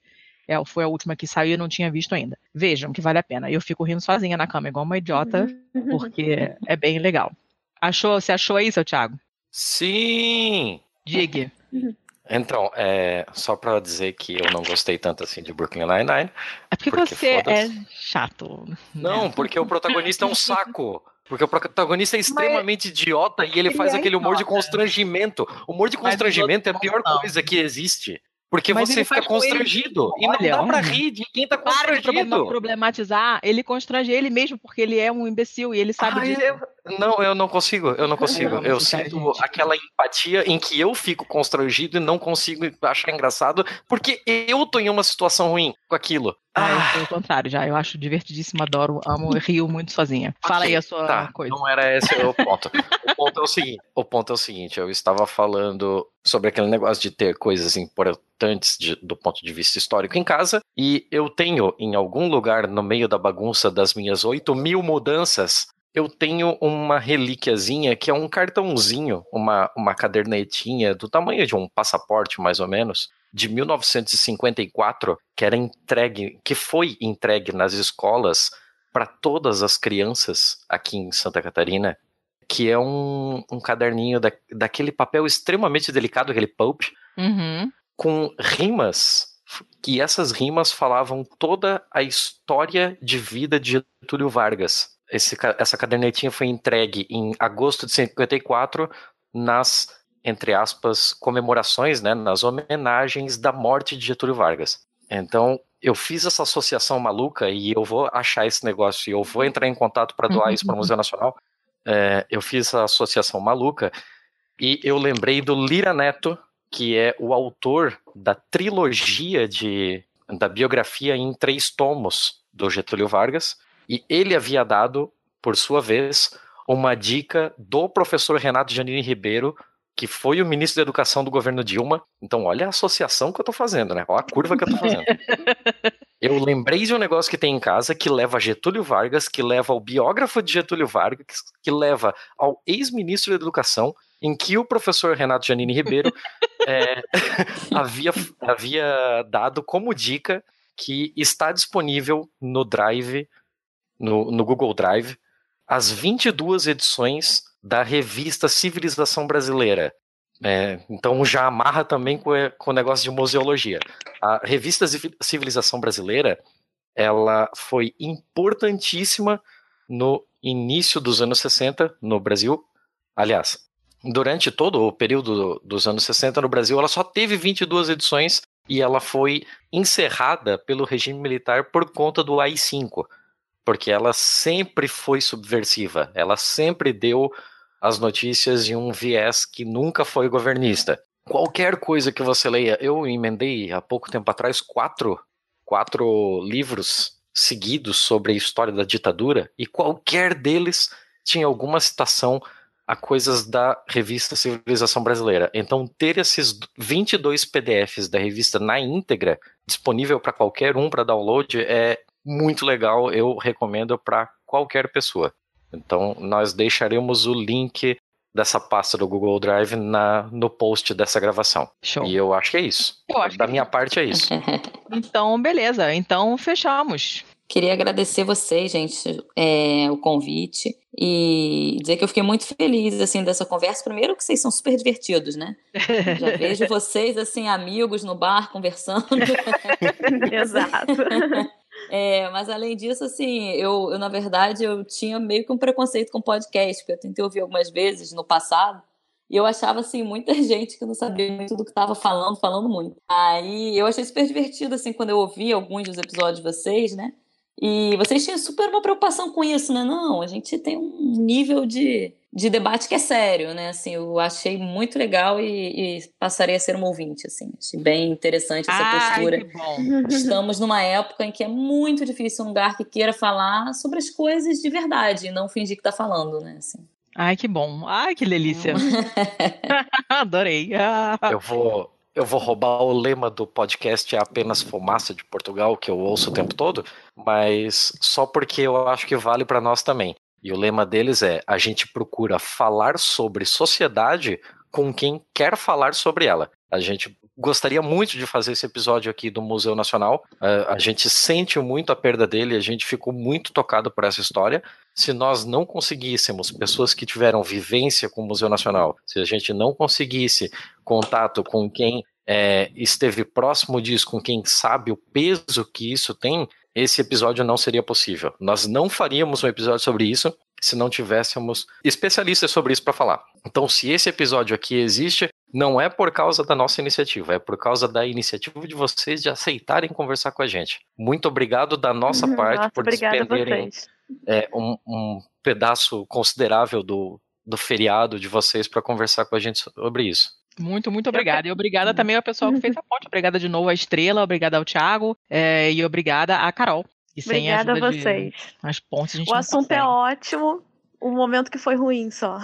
é, foi a última que saiu e eu não tinha visto ainda. Vejam que vale a pena. Eu fico rindo sozinha na cama, igual uma idiota, porque é bem legal. Achou? Você achou aí, seu Thiago? Sim! Diga. Então, é, só para dizer que eu não gostei tanto assim de Brooklyn Nine-Nine. É porque, porque você é chato. Né? Não, porque o protagonista é um saco. Porque o protagonista é extremamente Mas... idiota e ele faz ele é aquele humor de constrangimento. O humor de constrangimento é a pior coisa que existe. Porque Mas você fica constrangido. E não dá pra rir de quem tá constrangido. Para problematizar, ele constrange ele mesmo porque ele é um imbecil e ele sabe Ai, disso. Eu... Não, eu não consigo, eu não consigo. Eu, sinto aquela empatia em que eu fico constrangido e não consigo achar engraçado porque eu tô em uma situação ruim com aquilo. Ah, eu sou o contrário já. Eu acho divertidíssimo, adoro, amo, rio muito sozinha. Fala okay, aí a sua tá, coisa. Não era esse o ponto. o ponto é o seguinte. O ponto é o seguinte. Eu estava falando sobre aquele negócio de ter coisas importantes de, do ponto de vista histórico em casa, e eu tenho em algum lugar no meio da bagunça das minhas 8 mil mudanças, eu tenho uma relíquiazinha que é um cartãozinho, uma, uma cadernetinha do tamanho de um passaporte, mais ou menos, de 1954, que era entregue, que foi entregue nas escolas para todas as crianças aqui em Santa Catarina, que é um, um caderninho da, daquele papel extremamente delicado, aquele pulp, Uhum. Com rimas, que essas rimas falavam toda a história de vida de Getúlio Vargas. Esse, essa cadernetinha foi entregue em agosto de 54 nas, entre aspas, comemorações, né, nas homenagens da morte de Getúlio Vargas. Então, eu fiz essa associação maluca e eu vou achar esse negócio e eu vou entrar em contato para doar isso para o Museu Nacional. É, eu fiz essa associação maluca e eu lembrei do Lira Neto, que é o autor da trilogia de, da biografia em três tomos do Getúlio Vargas, e ele havia dado, por sua vez, uma dica do professor Renato Janine Ribeiro, que foi o ministro da Educação do governo Dilma. Então, olha a associação que eu tô fazendo, né? Olha a curva que eu tô fazendo. Eu lembrei de um negócio que tem em casa que leva a Getúlio Vargas, que leva ao biógrafo de Getúlio Vargas, que leva ao ex-ministro da Educação, em que o professor Renato Janine Ribeiro é, havia, havia dado como dica que está disponível no Drive, no, no Google Drive, as 22 edições da revista Civilização Brasileira. É, então já amarra também com, com o negócio de museologia. A revista Civilização Brasileira ela foi importantíssima no início dos anos 60 no Brasil. Aliás, durante todo o período dos anos 60 no Brasil, ela só teve 22 edições e ela foi encerrada pelo regime militar por conta do AI-5, porque ela sempre foi subversiva, ela sempre deu as notícias em um viés que nunca foi governista. Qualquer coisa que você leia, eu emendei há pouco tempo atrás quatro, quatro livros seguidos sobre a história da ditadura e qualquer deles tinha alguma citação a coisas da revista Civilização Brasileira. Então, ter esses 22 PDFs da revista na íntegra, disponível para qualquer um para download, é muito legal. Eu recomendo para qualquer pessoa. Então, nós deixaremos o link dessa pasta do Google Drive na, no post dessa gravação. Show. E eu acho que é isso. da minha parte é isso. então, beleza. Então, fechamos. Queria agradecer vocês, gente, é, o convite e dizer que eu fiquei muito feliz assim dessa conversa. Primeiro que vocês são super divertidos, né? Já vejo vocês assim amigos no bar conversando. Exato. É, mas além disso, assim, eu, eu na verdade eu tinha meio que um preconceito com podcast, porque eu tentei ouvir algumas vezes no passado. E eu achava, assim, muita gente que não sabia muito do que estava falando, falando muito. Aí eu achei super divertido, assim, quando eu ouvi alguns dos episódios de vocês, né? E vocês tinham super uma preocupação com isso, né? Não, a gente tem um nível de, de debate que é sério, né? Assim, eu achei muito legal e, e passarei a ser um ouvinte, assim. Achei bem interessante essa Ai, postura. que bom. Estamos numa época em que é muito difícil um lugar que queira falar sobre as coisas de verdade e não fingir que tá falando, né? Assim. Ai, que bom. Ai, que delícia. Adorei. Ah. Eu vou, eu vou roubar o lema do podcast É apenas fumaça de Portugal, que eu ouço o tempo todo, mas só porque eu acho que vale para nós também. E o lema deles é: a gente procura falar sobre sociedade com quem quer falar sobre ela. A gente gostaria muito de fazer esse episódio aqui do Museu Nacional. Uh, a gente sente muito a perda dele, a gente ficou muito tocado por essa história. Se nós não conseguíssemos, pessoas que tiveram vivência com o Museu Nacional, se a gente não conseguisse contato com quem é, esteve próximo disso, com quem sabe o peso que isso tem, esse episódio não seria possível. Nós não faríamos um episódio sobre isso se não tivéssemos especialistas sobre isso para falar. Então, se esse episódio aqui existe, não é por causa da nossa iniciativa, é por causa da iniciativa de vocês de aceitarem conversar com a gente. Muito obrigado da nossa parte Nossa, por despenderem é, um, um pedaço considerável do, do feriado de vocês para conversar com a gente sobre isso. Muito, muito obrigada. E obrigada também ao pessoal que fez a ponte. Obrigada de novo à Estrela, obrigada ao Thiago é, e obrigada à Carol. E sem Obrigada a ajuda de- vocês. as pontes a gente O assunto é consegue. ótimo, o momento que foi ruim só.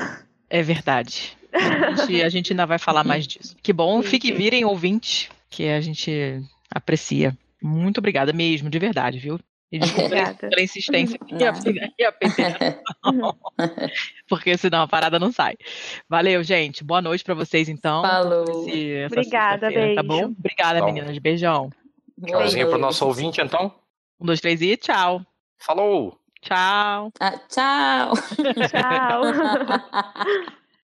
É verdade. A gente, a gente ainda vai falar mais disso. Que bom, fique virem ouvinte. que a gente aprecia. Muito obrigada mesmo, de verdade, viu? E desculpa pela insistência e a, e a perseverança, porque senão a parada não sai. Valeu, gente. Boa noite pra vocês, então. Falou. Esse- Obrigada, sexta-feira, Tá beijo. bom? Obrigada, meninas. Beijão. Tchauzinho pro nosso ouvinte, então. Um, dois, três e tchau. Falou! Tchau. Ah, tchau. Tchau.